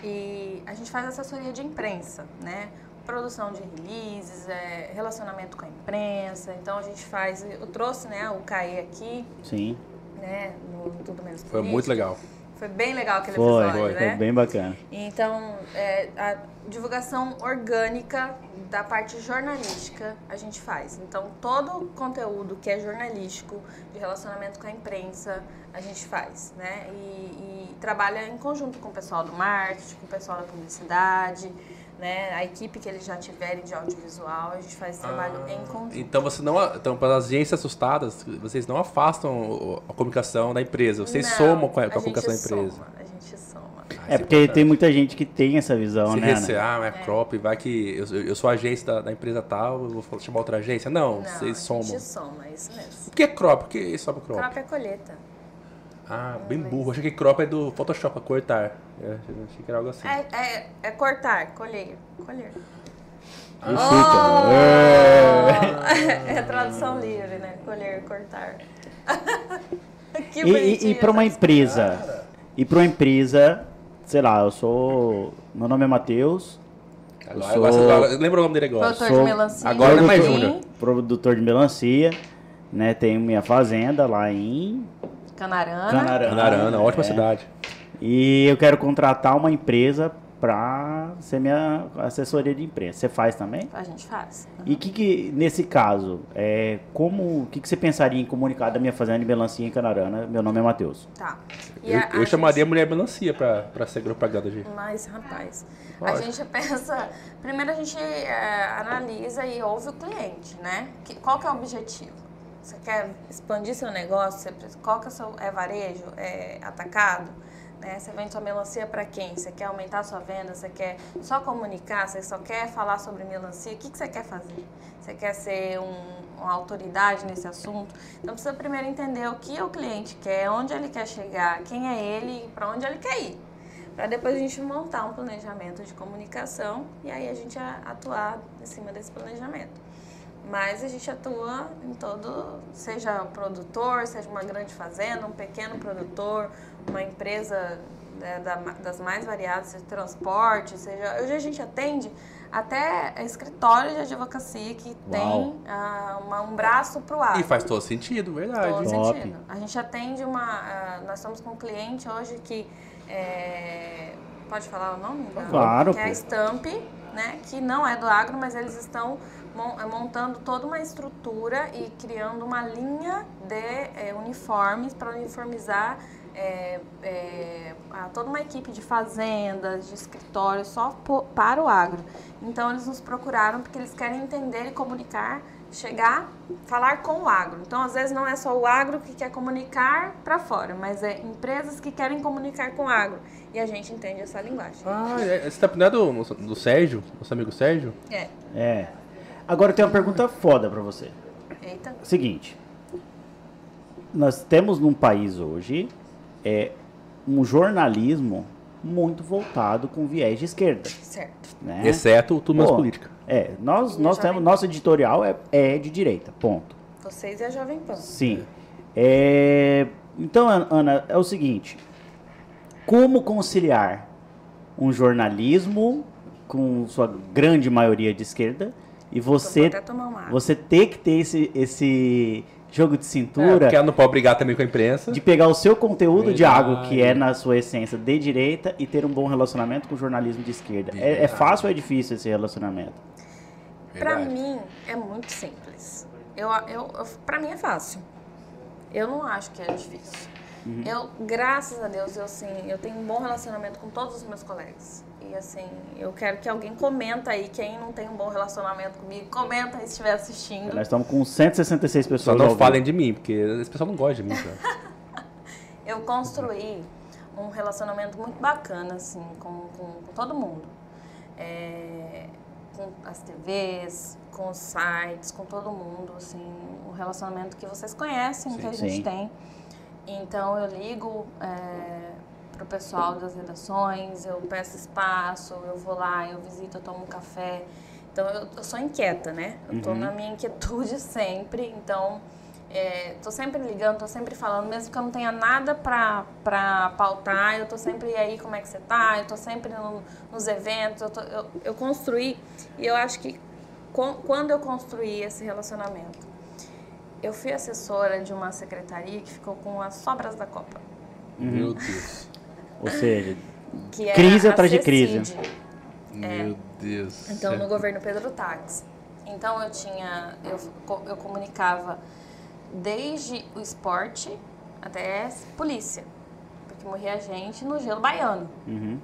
E a gente faz assessoria de imprensa, né? Produção de releases, é, relacionamento com a imprensa. Então a gente faz. Eu trouxe né, o CAE aqui, Sim. né? No Tudo Menos Foi Política. muito legal. Foi bem legal aquele Foi, episódio, foi, né? foi bem bacana. Então, é, a divulgação orgânica da parte jornalística a gente faz. Então, todo o conteúdo que é jornalístico, de relacionamento com a imprensa, a gente faz, né? E, e trabalha em conjunto com o pessoal do marketing, com o pessoal da publicidade, né? A equipe que eles já tiverem de audiovisual, a gente faz esse trabalho em conjunto. Então você não, então para as agências assustadas, vocês não afastam a comunicação da empresa, vocês Não, somam com a, com a comunicação da empresa. soma, a gente soma. É porque tem muita gente que tem essa visão, Se né? Recear, é crop, vai que eu, eu sou agência da, da empresa tal, eu vou chamar outra agência. Não, Não, vocês a somam. gente soma, é isso mesmo. O que é crop? O que é sobre crop? Crop é colheita. Ah, bem burro. Achei que crop é do Photoshop, a cortar. Eu achei que era algo assim. É, é, é cortar, colher. Colher. E fica. É. É tradução livre, né? Colher, cortar. que E, e, bonitinho para uma empresa, e para uma empresa, sei lá, eu sou, meu nome é Matheus, Agora, sou- agora- lembra o nome dele agora? Produtor sou- de melancia. agora não é mais. Júnior. produtor de melancia, né? Tenho minha fazenda lá em Canarana. Canarana. Canarana, ótima é. cidade. E eu quero contratar uma empresa para ser minha assessoria de imprensa. Você faz também? A gente faz. E que, que nesse caso, é, como, o que, que você pensaria em comunicar da minha fazenda de melancia em Canarana? Meu nome é Matheus. Tá. E Eu, a- eu a chamaria a gente- mulher melancia pra ser propaganda de. Mas, rapaz, a Lógico. gente pensa. Primeiro a gente é, analisa e ouve o cliente, né? Que- qual que é o objetivo? Você quer expandir seu negócio? Você, que é seu é varejo? É atacado? Né? Você vende sua melancia para quem? Você quer aumentar sua venda? Você quer só comunicar? Você só quer falar sobre melancia? O que, que você quer fazer? Você quer ser um- uma autoridade nesse assunto? Então precisa primeiro entender o que o cliente quer, onde ele quer chegar, quem é ele e para onde ele quer ir para depois a gente montar um planejamento de comunicação e aí a gente atuar em cima desse planejamento. Mas a gente atua em todo, seja produtor, seja uma grande fazenda, um pequeno produtor, uma empresa né, da- das mais variadas, seja transporte, seja. Hoje a gente atende até escritórios de advocacia que Uau. tem ah, uma- um braço para o ar. E faz todo sentido, verdade. Todo Top. sentido. A gente atende uma. ah, nós estamos com um cliente hoje que. é, pode falar o nome? Não? Claro, Que é a. Stamp, né? Que não é do agro, mas eles estão montando toda uma estrutura e criando uma linha de eh, uniformes para uniformizar é, é, toda uma equipe de fazendas, de escritórios só para o agro. Então eles nos procuraram porque eles querem entender e comunicar, chegar, falar com o agro. Então às vezes não é só o agro que quer comunicar para fora, mas é empresas que querem comunicar com o agro. E a gente entende essa linguagem. Ah, é, esse tá, não é do, do Sérgio, nosso amigo Sérgio? É. É. Agora eu tenho uma pergunta foda para você. Eita. Seguinte. Nós temos num país hoje é um jornalismo muito voltado com viés de esquerda. Certo. Né? Exceto o mais Política. É, nós, nós temos, nosso editorial é, é de direita, ponto. Vocês e a Jovem Pan. Sim. É, então, Ana, é o seguinte, como conciliar um jornalismo com sua grande maioria de esquerda e você, você ter que ter esse, esse jogo de cintura. É, porque ela não pode brigar também com a imprensa. De pegar o seu conteúdo Verdade. de algo que é na sua essência de direita e ter um bom relacionamento com o jornalismo de esquerda. É, é, fácil ou é difícil esse relacionamento? Para mim é muito simples. Eu, eu, eu para mim é fácil. Eu não acho que é difícil. Uhum. Eu, graças a Deus, eu sim, eu tenho um bom relacionamento com todos os meus colegas. E assim, eu quero que alguém comenta aí, quem não tem um bom relacionamento comigo, comenta aí se estiver assistindo. Nós estamos com 166 pessoas. Só não falem de mim, porque esse pessoal não gosta de mim. eu construí um relacionamento muito bacana, assim, com, com, com todo mundo. É, com as TVs, com os sites, com todo mundo, assim, um relacionamento que vocês conhecem, sim, que a gente sim. tem. Então eu ligo é, para o pessoal das redações, eu peço espaço, eu vou lá, eu visito, eu tomo um café. Então eu, eu sou inquieta, né? Eu estou uhum. na minha inquietude sempre, então estou é, sempre ligando, estou sempre falando, mesmo que eu não tenha nada para pautar, eu estou sempre aí, como é que você está, eu estou sempre no, nos eventos, eu, tô, eu, eu, construí, e eu acho que com, quando eu construí esse relacionamento, eu fui assessora de uma secretaria que ficou com as sobras da Copa. Meu Deus. Ou seja, crise atrás de crise. É. Meu Deus. Então, no governo Pedro Tax. Então, eu tinha. Eu, eu comunicava desde o esporte até polícia. Porque morria gente no gelo baiano. Uhum.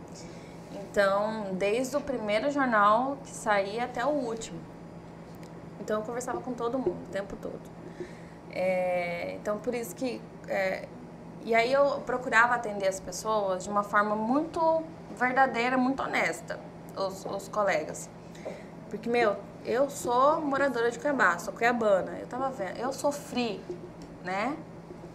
Então, desde o primeiro jornal que saía até o último. Então, eu conversava com todo mundo o tempo todo. É, então, por isso que é, e aí eu procurava atender as pessoas de uma forma muito verdadeira, muito honesta, os, os colegas. Porque, meu, eu sou moradora de Cuiabá, sou cuiabana. Eu tava vendo, eu sofri, né?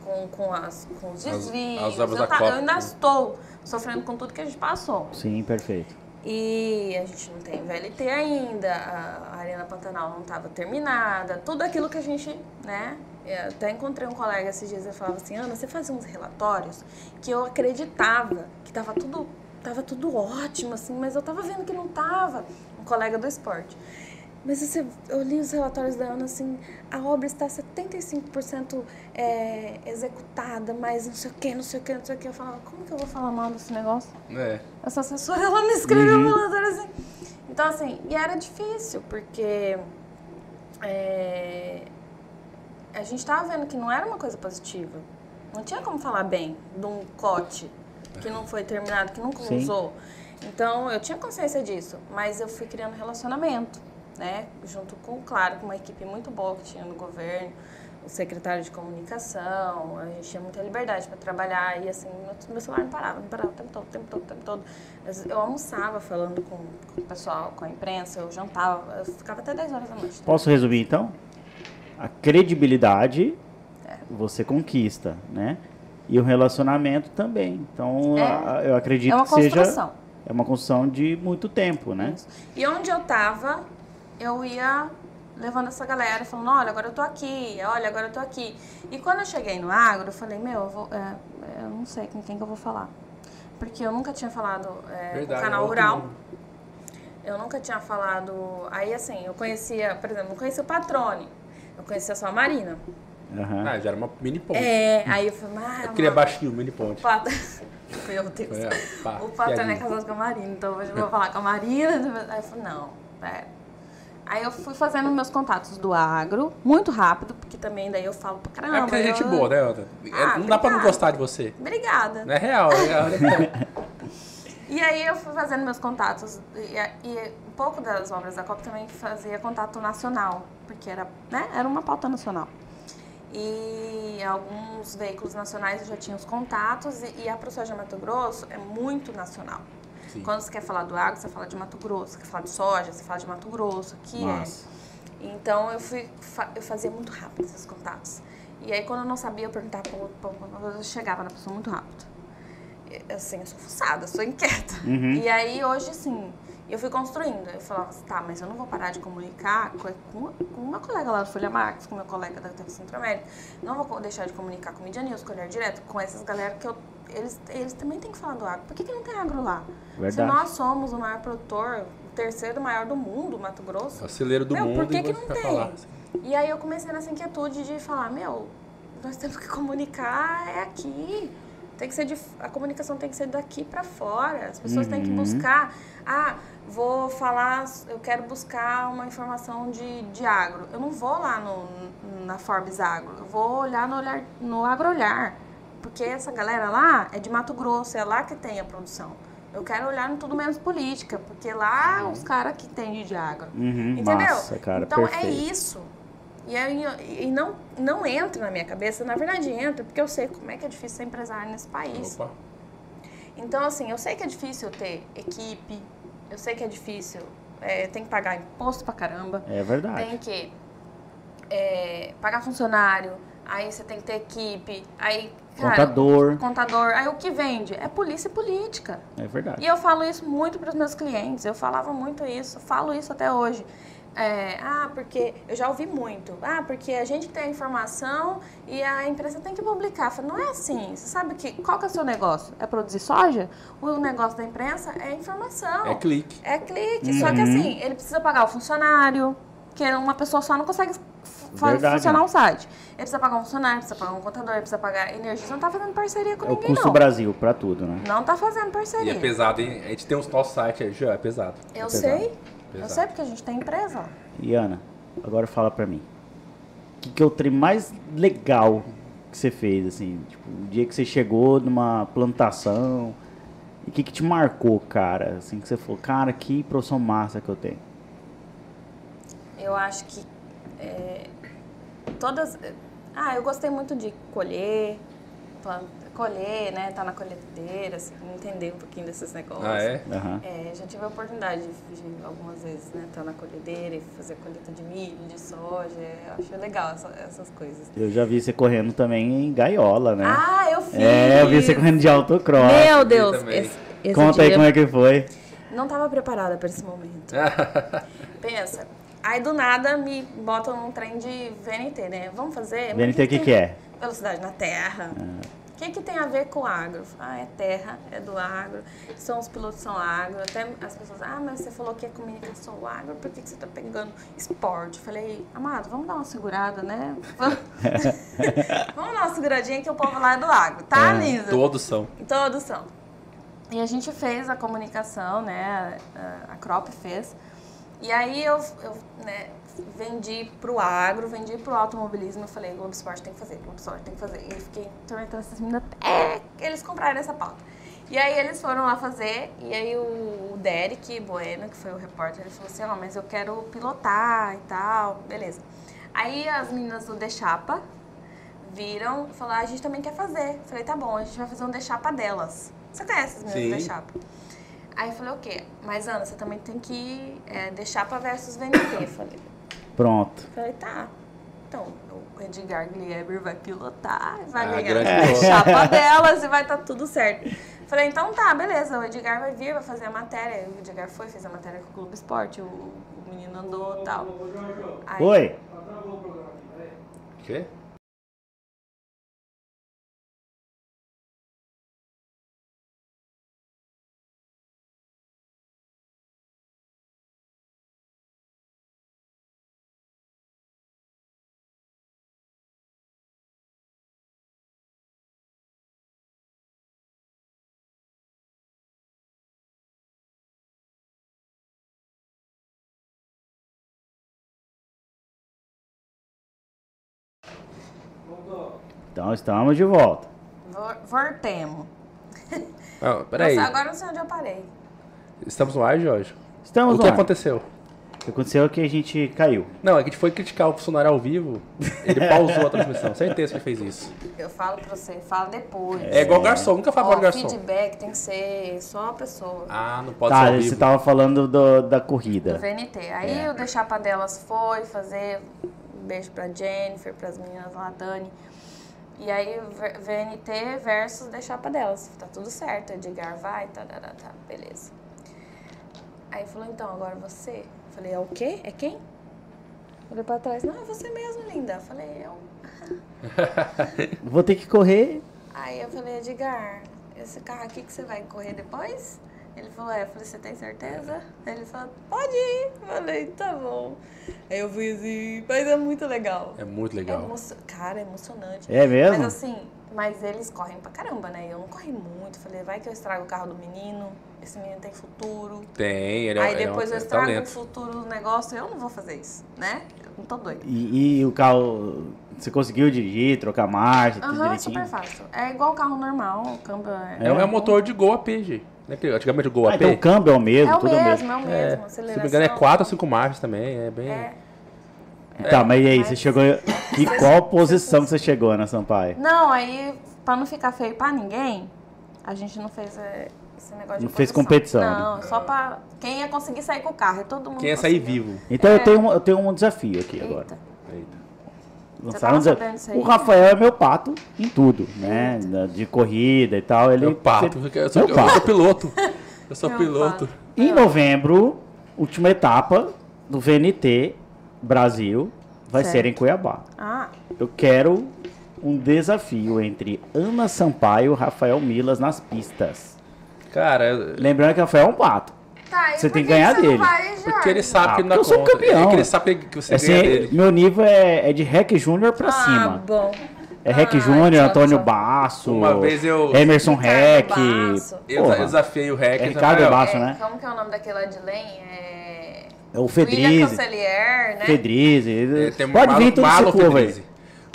Com, com, as, com os desvios. As, as eu, tá, eu ainda estou sofrendo com tudo que a gente passou. Sim, perfeito. E a gente não tem VLT ainda, a Arena Pantanal não estava terminada, tudo aquilo que a gente, né, eu até encontrei um colega esses dias e falava assim, Ana, você fazia uns relatórios que eu acreditava que tava tudo, tava tudo ótimo, assim, mas eu tava vendo que não tava. Um colega do esporte. Mas você, eu li os relatórios da Ana, assim, a obra está 75% é, executada, mas não sei o que, não sei o que, não sei o que. Eu falava, como que eu vou falar mal desse negócio? É. Essa assessora, ela me escreveu uhum. um relatório assim. Então, assim, e era difícil, porque é, a gente estava vendo que não era uma coisa positiva. Não tinha como falar bem de um cote que não foi terminado, que nunca Sim. usou. Então, eu tinha consciência disso, mas eu fui criando relacionamento, né? Junto com, claro, com uma equipe muito boa que tinha no governo, o secretário de comunicação, a gente tinha muita liberdade para trabalhar e, assim, meu, celular não parava, não parava o tempo todo, o tempo todo, o tempo todo. Eu almoçava falando com, com o pessoal, com a imprensa, eu jantava, eu ficava até 10 horas da noite. Posso resumir, então? A credibilidade é. você conquista, né? E o relacionamento também. Então, é, a, eu acredito é que seja é uma construção de muito tempo, né? Isso. E onde eu tava, eu ia levando essa galera, falando, olha, agora eu tô aqui, olha, agora eu tô aqui. E quando eu cheguei no agro, eu falei, meu, eu, vou, é, eu não sei com quem que eu vou falar. Porque eu nunca tinha falado é, Verdade, com o canal rural. Eu nunca tinha falado. Aí assim, eu conhecia, por exemplo, não conhecia o Patrone. Eu conhecia só a Marina. Uhum. Ah, já era uma mini ponte. É, aí eu falei, ah, Eu queria baixinho, mini ponte. Pat... Meu Deus. É, pá, o patrão é casado com a Marina, então hoje eu vou falar com a Marina. Aí eu falei, não, pera. Aí eu fui fazendo meus contatos do agro, muito rápido, porque também daí eu falo pra caramba. É porque é gente eu- boa, né, Elton? É, Ah, não dá pra não obrigada. gostar de você. Obrigada. Não é real, é real. E aí eu fui fazendo meus contatos. E, e um pouco das obras da COP também fazia contato nacional, porque era, né, era uma pauta nacional. E alguns veículos nacionais eu já tinha os contatos, e, e a ProSoja Mato Grosso é muito nacional. Sim. Quando você quer falar do agro, você fala de Mato Grosso. Quer falar de soja, você fala de Mato Grosso. Aqui Massa. é. Então eu fui, eu fazia muito rápido esses contatos. E aí quando eu não sabia, eu perguntava para outro, eu chegava na pessoa muito rápido. Assim, eu sou fuçada, sou inquieta. Uhum. E aí hoje, assim, eu fui construindo. Eu falava assim, tá, mas eu não vou parar de comunicar com, com, uma colega lá do Folha Marques, com meu colega da TV Centro América. Não vou deixar de comunicar com o Mídia News, com o Olhar Direto, com essas galera que eu, eles, eles também têm que falar do agro. Por que, que não tem agro lá? Se Verdade. nós somos o maior produtor, o terceiro maior do mundo, Mato Grosso. O celeiro do Meu, mundo por que e que não tem? falar. assim. E aí eu comecei nessa inquietude de falar, meu, nós temos que comunicar é aqui. Tem que ser de, a comunicação tem que ser daqui para fora. As pessoas têm que Uhum. buscar. Ah, vou falar, eu quero buscar uma informação de, de agro. Eu não vou lá no, na Forbes Agro. Eu vou olhar no, olhar, no AgroOlhar. Porque essa galera lá é de Mato Grosso, é lá que tem a produção. Eu quero olhar no Tudo Menos Política, porque lá os caras que entendem de agro. Uhum, Entendeu? Massa, cara, então é perfeito. isso. E, aí, e não, não entra na minha cabeça, na verdade entra, porque eu sei como é que é difícil ser empresário nesse país. Opa. Então, assim, eu sei que é difícil ter equipe, eu sei que é difícil, é, tem que pagar imposto pra caramba, É verdade. tem que é, pagar funcionário, aí você tem que ter equipe, aí, cara, Contador. contador, aí o que vende? É polícia e política. É verdade. E eu falo isso muito para os meus clientes, eu falava muito isso, falo isso até hoje. É, ah, porque eu já ouvi muito. Ah, porque a gente tem a informação e a empresa tem que publicar. Falo, não é assim. Você sabe que qual que é o seu negócio? É produzir soja? O negócio da imprensa é informação. É clique. É clique. Só que assim, ele precisa pagar o funcionário, que uma pessoa só não consegue Verdade. funcionar um site. Ele precisa pagar um funcionário, precisa pagar um contador, ele precisa pagar energia. Você não tá fazendo parceria com É o ninguém, custo não. Brasil pra tudo, né? Não tá fazendo E parceria. é pesado, hein? A gente tem os nossos sites aí, já é pesado. Eu Pesado. sei. Eu Pesado. sei porque a gente tem empresa. E Ana, agora fala pra mim. O que, que é o trem mais legal que você fez, assim? Tipo, o dia que você chegou numa plantação. E o que, que te marcou, cara? Assim, que você falou, cara, que profissão massa que eu tenho. Eu acho que é, todas. Ah, eu gostei muito de colher, plan- colher, né? Tá na colhedeira, assim, entender um pouquinho desses negócios. Ah, é? Aham. É, já tive a oportunidade de, de algumas vezes, né? Estar na colhedeira e fazer colheita de milho, de soja. Eu acho legal essa- essas coisas. Eu já vi você correndo também em gaiola, né? Ah, eu fiz! é, eu vi você correndo de autocross. Meu Deus! Esse, esse Conta aí como é que foi. Não estava preparada para esse momento. Pensa. Aí do nada me botam num trem de VNT, né? Vamos fazer? VNT o que, tem- que é? Velocidade na terra. O que, que tem a ver com agro? Ah, é terra, é do agro, são os pilotos são agro. Até as pessoas, ah, mas você falou que é comunicação agro, por que, que você tá pegando esporte? Eu falei, amado, vamos dar uma segurada, né? Vamos, vamos dar uma seguradinha que o povo lá é do agro, tá, Lisa? Todos são. Todos são. E a gente fez a comunicação, né? A, a Crop fez. E aí eu, eu né, vendi pro agro, vendi pro automobilismo. Eu falei, Globo Esporte tem que fazer, Globo Esporte tem que fazer. E fiquei tormentando essas meninas até eles compraram essa pauta. E aí eles foram lá fazer, e aí o, Derek Bueno, que foi o repórter, ele falou assim, ó, mas eu quero pilotar e tal, beleza. Aí as meninas do The Chapa viram e falaram, ah, a gente também quer fazer. Eu falei, tá bom, a gente vai fazer um The Chapa delas. Você conhece as meninas do Sim. Chapa? Aí eu falei, o quê? Mas Ana, você também tem que é, The Chapa versus VNT. Eu falei, Pronto. falei, tá. Então, o Edgar Glieber vai pilotar, vai Ah, ganhar a chapa delas e vai estar tudo certo. Falei, então tá, beleza, o Edgar vai vir, vai fazer a matéria. O Edgar foi, fez a matéria com o Clube Esporte, o, o menino andou e tal. Aí- Oi. O quê? Então estamos de volta. Voltemos. Ah, peraí. Nossa, agora não sei onde eu parei. Estamos no ar, Jorge? Estamos o no que ar. aconteceu? O que aconteceu é que a gente caiu. Não, é que a gente foi criticar o funcionário ao vivo, ele pausou a transmissão. Certeza que ele fez isso. Eu falo pra você, fala depois. É igual garçom, nunca fala igual garçom. feedback tem que ser só a pessoa. Ah, não pode Tá, ser ao você tava falando do- da Do corrida. VNT. Aí É. o Deixar pra Delas foi fazer um beijo pra Jennifer, pras meninas lá, Dani. E aí VNT versus Deixar pra Delas. Tá tudo certo, Edgar vai, tá, tá, tá, tá, beleza. Aí falou, então, agora você? Falei, é o quê? É quem? Olhei pra trás, não, é você mesmo, linda. Falei, eu. Vou ter que correr. Aí eu falei, Edgar, esse carro aqui que você vai correr depois? Ele falou, é. Eu falei, você tem certeza? Ele falou, pode ir. Eu falei, tá bom. Aí eu fui assim, mas é muito legal. É muito É legal. emo- Cara, é emocionante. É mesmo? Mas assim, mas eles correm pra caramba, né? Eu não corri muito. Falei, vai que eu estrago o carro do menino. Esse menino tem futuro. Tem, ele é Aí ele é um- depois eu é estrago o talento. futuro do negócio. Eu não vou fazer isso, né? Eu não tô doida. E, e o carro. Você conseguiu dirigir, trocar marcha, tudo Aham, direitinho? super fácil. É igual carro normal, o câmbio é... É, é um motor de Gol AP, G. Que Antigamente o Gol Ah, AP. então o câmbio é o mesmo, É o tudo é o mesmo, mesmo. é o é, mesmo. se não me engano, é 4 ou 5 marchas também. É bem. É. Tá, mas e aí, você Mas- chegou. E qual posição que você chegou na Sampaio? Não, aí, pra não ficar feio pra ninguém, a gente não fez é, esse negócio de Não fez competição, Não, só pra quem ia conseguir sair com o carro. Todo mundo Quem ia sair vivo? Então eu, É. tenho, um- eu tenho um desafio aqui agora. Eita. Eita. Lançaram um? O Rafael é meu pato em tudo, né? De corrida e tal. Ele Eu pato. Eu sou, Meu eu pato. sou piloto. Eu sou Meu piloto. pato. Em novembro, última etapa do VNT Brasil vai Certo. ser em Cuiabá. Ah, Eu quero um desafio entre Ana Sampaio e Rafael Milas nas pistas. Cara, eu- Lembrando que o Rafael é um pato. Tá. Você tem que ganhar você dele. Não vai, porque ele sabe Ah, que ele não porque eu dá sou conta. campeão. É que ele sabe que você Assim, ganha dele. meu nível é, é de Rec Júnior pra Ah, cima. bom. É Rec Ah, Júnior, só- Antônio Basso. Uma vez eu- Emerson Rec. Eu, desafiei o Rec. É ele Ricardo Rafael, Basso, É, né? Como que é o nome daquele lá de Lem? É... É o Fedrize. Cancelier, né? Fedrize. É, tem Pode vir todo esse povo aí. Fedrizi.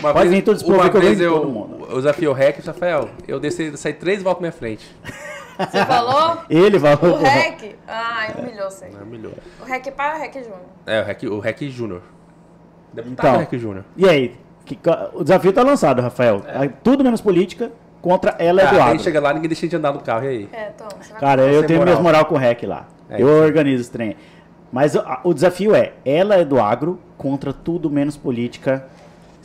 Uma Pode vez, vir todo esse povo que eu venho eu, todo mundo. eu desafiei o Rec e Rafael. Eu desci, saí três voltas na minha frente. Você falou? Ele falou. O REC? Ah, humilhou você. Não, melhor. O REC para o REC Júnior. É, o Rec, o Rec Júnior. Deputado Então. Rec Júnior. E aí? Que- o desafio tá lançado, Rafael. Tudo menos política contra ela Ah, Eduardo. aí chega lá, ninguém deixa de andar no carro. E aí? É, Tom, você vai Cara, eu tenho moral. minhas moral com o REC lá. É eu isso. organizo esse trem. Mas o, o desafio é, ela é do agro contra tudo menos política.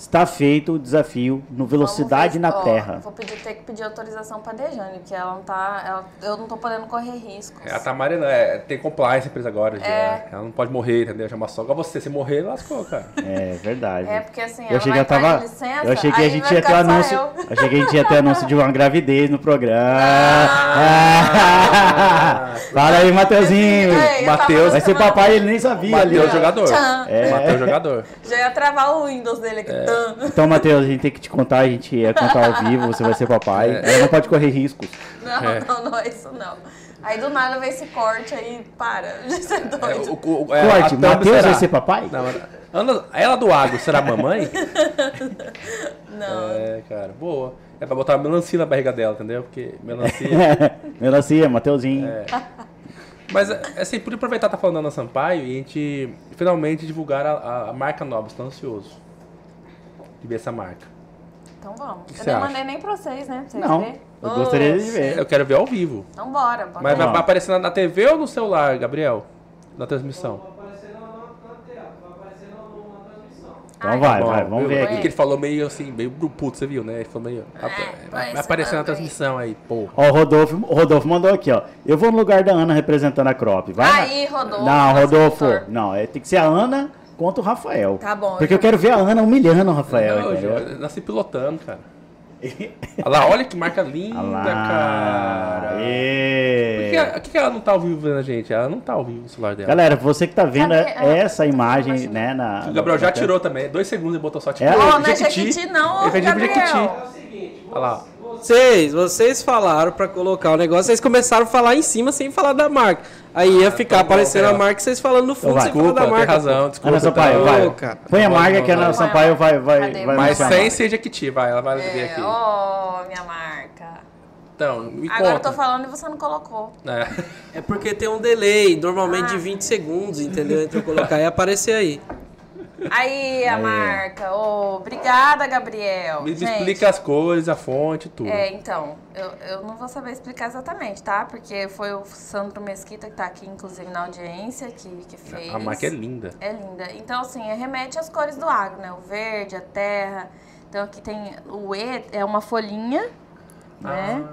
Está feito o desafio no Velocidade ver- na ó, Terra. Vou pedir, ter que pedir autorização pra Dejane, porque ela não tá. ela- eu não tô podendo correr riscos. É, a Tamara é, tem compliance a empresa agora. já. É. Ela não pode morrer, entendeu? Chama só. Igual você, se morrer, lascou, cara. É verdade. É, porque assim, Eu ela achei vai que eu tava. licença, eu achei que a gente ia ter anúncio. eu. Achei que a gente ia ter anúncio de uma gravidez no programa. Ah. Fala aí, Mateuzinho. Ei, eu tava Mateus- Vai ser papai, ele nem sabia ali. Mateus ó. jogador. Tchan. É. Mateus jogador. Já ia travar o Windows dele aqui. Então, Matheus, a gente tem que te contar, a gente ia contar ao vivo, você vai ser papai. É. Ela não pode correr riscos. Não, É. não, não é isso não. Aí do nada vem esse corte aí, para. Você é É, doido. o, o, é, Corte, Matheus será- vai ser papai? Não, Ana, ela do agro será mamãe? Não. É, cara, boa. É pra botar melancia na barriga dela, entendeu? Porque melancia. Melancia, Mateuzinho. É. Mas, assim, por aproveitar que tá falando da Ana Sampaio e a gente finalmente divulgar a, a- a marca nova. Estou ansioso de ver essa marca. Então vamos. que eu nem acha? mandei nem pra vocês, né? Pra vocês Não, verem. eu gostaria de ver. Eu quero ver ao vivo. Então bora, bora. Mas vai, Não. vai aparecer na, TV ou no celular, Gabriel? Na transmissão. Então vai, Bom, vai, vamos ver É aqui. que ele falou meio assim, meio puto, você viu, né? Ele falou meio. É, vai, vai vai aparecer na aí. transmissão aí, pô. Ó, o Rodolfo, o Rodolfo mandou aqui, ó. Eu vou no lugar da Ana representando a Crop. Vai Aí, Rodolfo, Não, Rodolfo. Não, é, tem que ser a Ana contra o Rafael. Tá bom, Porque eu eu quero ver a Ana humilhando o Rafael, Não, entendeu? eu nasci pilotando, cara. Olha lá, olha que marca linda, Olha lá. cara. Por Aê. que, por que ela não tá ao vivo vendo a gente? Ela não tá ao vivo no celular dela. Galera, você que tá vendo que- ah, essa imagem, imagina. né, na... o Gabriel já tirou também. Dois segundos e botou só tipo. É? Ô, não é Jequiti. Não, Ele tipo Gabriel. Jequiti. Olha lá. Vocês, vocês falaram pra colocar o negócio, vocês começaram a falar em cima sem falar da marca. Aí ia ficar tá bom, aparecendo a cara. marca e vocês falando no fundo vai. sem falar Desculpa, da tem marca. razão, desculpa. Ana Sampaio, então. vai. Cara. Põe a marca que a Ana. Sampaio vai, vai, vai Mas a sem ser Jequiti, vai, ela vai ver É, aqui. ô, minha marca. Então, me Agora eu tô conta. falando e você não colocou. É. É porque tem um delay, normalmente Ah. de 20 segundos, entendeu? Entre eu colocar e aparecer aí. Aí a marca. Ô, obrigada, Gabriel. Me, me explica as cores, a fonte, tudo. É, então, eu, eu não vou saber explicar exatamente, tá? Porque foi o Sandro Mesquita que tá aqui, inclusive, na audiência, que, que fez. A marca é linda. É linda. Então, assim, remete às cores do agro, né? O verde, a terra. Então, aqui tem o E, é uma folhinha, né?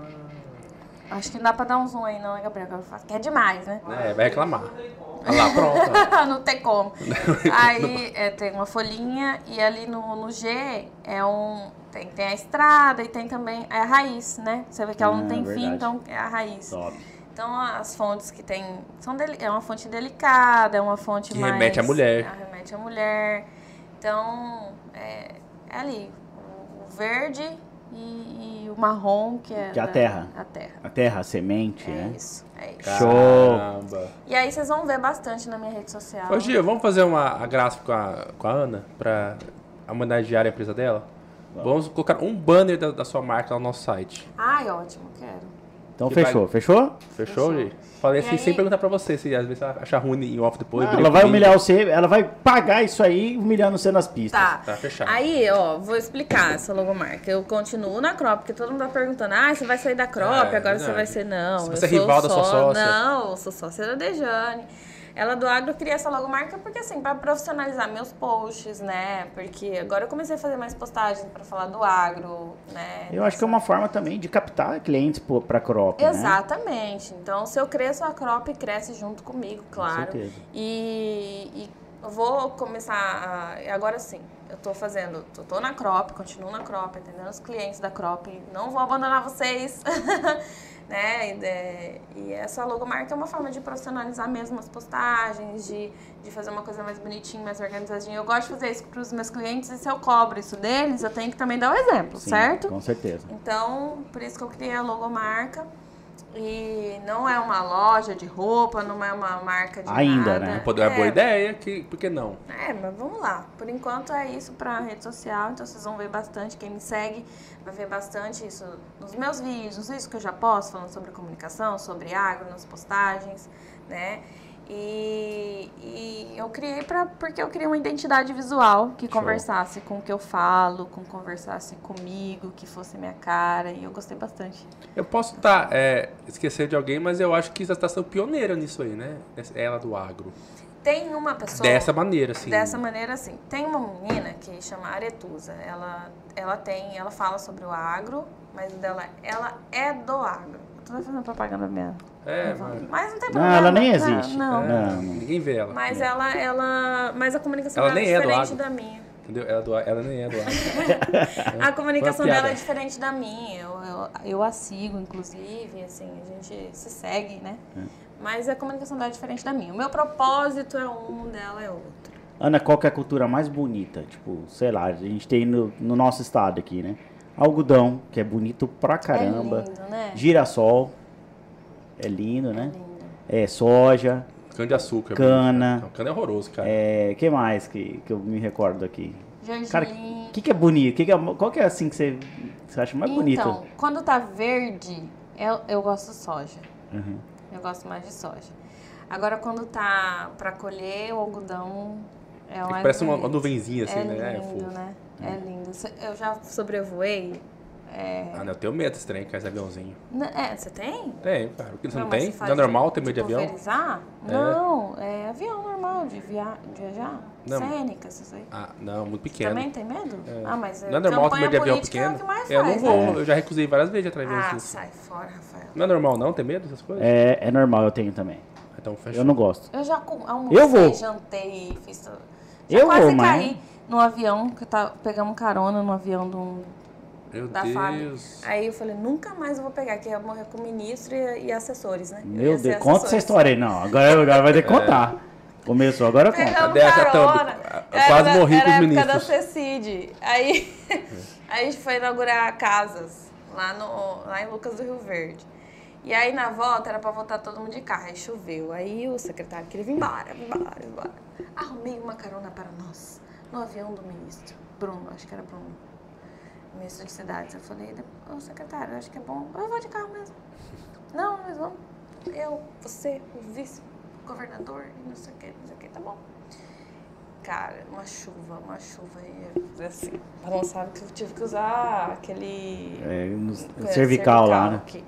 Acho que não dá pra dar um zoom aí, não, né, Gabriel? Que é demais, né? É, vai reclamar. Olha lá, pronto. não tem como. Aí é, tem uma folhinha e ali no, no G é um. Tem, tem a estrada e tem também a raiz, né? Você vê que ela não Ah, tem fim, verdade. então é a raiz. Top. Então as fontes que tem. São deli- é uma fonte delicada, é uma fonte Que mais. remete à mulher. Ah, remete à mulher. Então, é, é ali. O verde e, e o marrom, que é. Que é a terra. A terra. A terra, a semente, É né? isso. É isso. Show. Caramba. E aí vocês vão ver bastante na minha rede social. Ô, Gia, vamos fazer uma a gráfica com a, com a Ana pra homenagear a empresa dela? Vamos colocar um banner da, da sua marca lá no nosso site. Ai, ótimo, quero. Então fechou, vai- fechou? Fechou, Fechou. Gi? Falei E assim, aí- sem perguntar pra você, se às vezes ela achar ruim em off depois. Briga ela vai comigo. humilhar você, ela vai pagar isso aí humilhando você nas pistas. Tá. Tá fechado. Aí, ó, vou explicar essa logomarca. Eu continuo na Crop, porque todo mundo tá perguntando: ah, você vai sair da Crop, É, agora você verdade. vai ser. Não, Você eu vai ser sou rival da sua só- sócia. Não, eu sou sócia da Dejane. Ela do agro, criei essa logomarca porque, assim, pra profissionalizar meus posts, né? Porque agora eu comecei a fazer mais postagens pra falar do agro, né? Eu acho que é uma forma também de captar clientes pô, pra crop, né? Exatamente. Então, se eu cresço, a Crop cresce junto comigo, claro. certeza. E, e eu vou começar a, agora sim. Eu tô fazendo, tô, tô na Crop, continuo na Crop, atendendo os clientes da Crop. Não vou abandonar vocês. né? E, é, e essa logomarca é uma forma de profissionalizar mesmo as postagens, de, de fazer uma coisa mais bonitinha, mais organizadinha. Eu gosto de fazer isso para os meus clientes e se eu cobro isso deles, eu tenho que também dar o exemplo, Sim, certo? Com certeza. Então, por isso que eu criei a logomarca. E não é uma loja de roupa, não é uma marca de Ainda, nada. né? Pode- É uma boa É, ideia, que, por que não? É, mas vamos lá. Por enquanto é isso pra rede social, então vocês vão ver bastante. Quem me segue vai ver bastante isso nos meus vídeos, vídeos que eu já posto falando sobre comunicação, sobre agro, nas postagens, né? E, e eu criei pra, porque eu criei uma identidade visual que Show. conversasse com o que eu falo, com conversasse comigo, que fosse minha cara, e eu gostei bastante. Eu posso estar esquecer de alguém, mas eu acho que você está sendo pioneira nisso aí, né? Ela do agro. Tem uma pessoa. Dessa maneira, assim. Dessa maneira, assim. Tem uma menina que chama Aretusa. Ela, ela tem, ela fala sobre o agro, mas dela, ela é do agro. Tô fazendo propaganda mesmo. É, mas, Mas não tem Não, problema. ela nem Não, existe. Não. é, Não, não. ninguém vê ela. Mas ela, ela. Mas a comunicação Ela dela é é diferente da minha. Entendeu? Ela, do, ela nem é do. A comunicação dela é diferente da minha. Eu, eu, eu a sigo, inclusive, assim, a gente se segue, né? É. Mas a comunicação dela é diferente da minha. O meu propósito é um, dela é outro. Ana, qual que é a cultura mais bonita? Tipo, sei lá, a gente tem no, no nosso estado aqui, né? Algodão, que é bonito pra caramba. É lindo, né? Girassol, é lindo, É né? lindo. É soja, Cana de açúcar. Cana. Não, cana é horroroso, cara. é... que mais que, que eu me recordo aqui? Cara, Gergelim. o que, que é bonito? Que que é, qual que é assim que você, você acha mais bonito? Então, quando tá verde, eu, eu gosto de soja. Uhum. Eu gosto mais de soja. Agora, quando tá pra colher, o algodão é É mais parece uma, uma nuvenzinha, assim, é né? É, lindo, fofo. né? É lindo. Eu já sobrevoei. É, Ah, não, eu tenho medo desse trem, com esse aviãozinho. N- é, você tem? Tem, cara. O que você não, mas tem? você Não faz é normal ter medo de tipo, avião? pulverizar? É. Não, é avião normal de, via... de viajar. Não. Cênica, essas aí. Ah, não, muito pequeno. Também tem medo? Ah, mas Não é normal ter medo de avião política é o pequeno? que mais eu não faz, vou, né? eu já recusei várias vezes de atrás Ah, disso. sai fora, Rafael. Não é normal não ter medo dessas coisas? É, é normal, eu tenho também. Então fechou. Eu não gosto. Eu já almocei, Eu vou. jantei, fiz tudo. Já Eu quase vou, mas- caí no avião, que tá, pegamos carona no avião do, Meu da Fábio. Deus. Aí eu falei, nunca mais eu vou pegar, que ia morrer com o ministro e, e assessores, né? Eu Meu Deus, conta essa assessores. história aí. Não, agora, agora vai ter que contar. Começou, agora conta. Pegamos Dessa carona. thumb. Eu Era quase da- morri com os Era a época da ministros. CECID. Aí, aí a gente foi inaugurar casas. lá, no, lá em Lucas do Rio Verde. E aí na volta era pra voltar todo mundo de carro, aí choveu. Aí o secretário queria vir embora, vir embora, vir embora. Arrumei uma carona para nós, no avião do ministro, Bruno, acho que era Bruno, ministro de cidades. Eu falei, ô secretário, acho que é bom, eu vou de carro mesmo. Não, nós vamos, eu, você, o vice-governador, e não sei o que, não sei o que, tá bom. Cara, uma chuva, uma chuva e assim, balançava que eu tive que usar aquele. É, no É, cervical lá, né? aqui.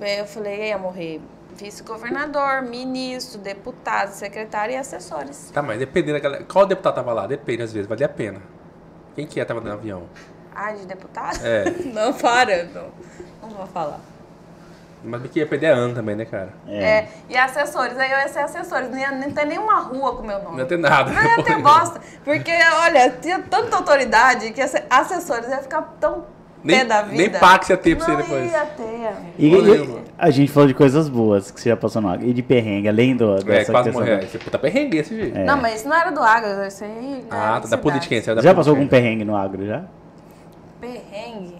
Eu falei, ia morrer vice-governador, ministro, deputado, secretário e assessores. Tá, mas dependendo da galera. Qual deputado tava lá? Depende, às vezes, valia a pena. Quem que é tava no avião? Ah, de deputado? É. Não, para, não. Não vou falar. Mas que ia perder a ano também, né, cara? É. e assessores, aí eu ia ser assessores, não ia nem ter nenhuma rua com meu nome. Não ia ter nada. Não ia ter bosta. Porque, olha, tinha tanta autoridade que asse- assessores ia ficar tão Nem- pé da vida. nem Pax ia ter pra você depois. ia ter. E, e- a gente falou de coisas boas que você já passou no água. E de perrengue, além do, É, dessa quase questão morreu. Esse puta perrengue esse jeito. É. Não, mas isso não era do agro, isso aí Ah, tá da política, é Já passou algum perrengue no agro, já? Perrengue?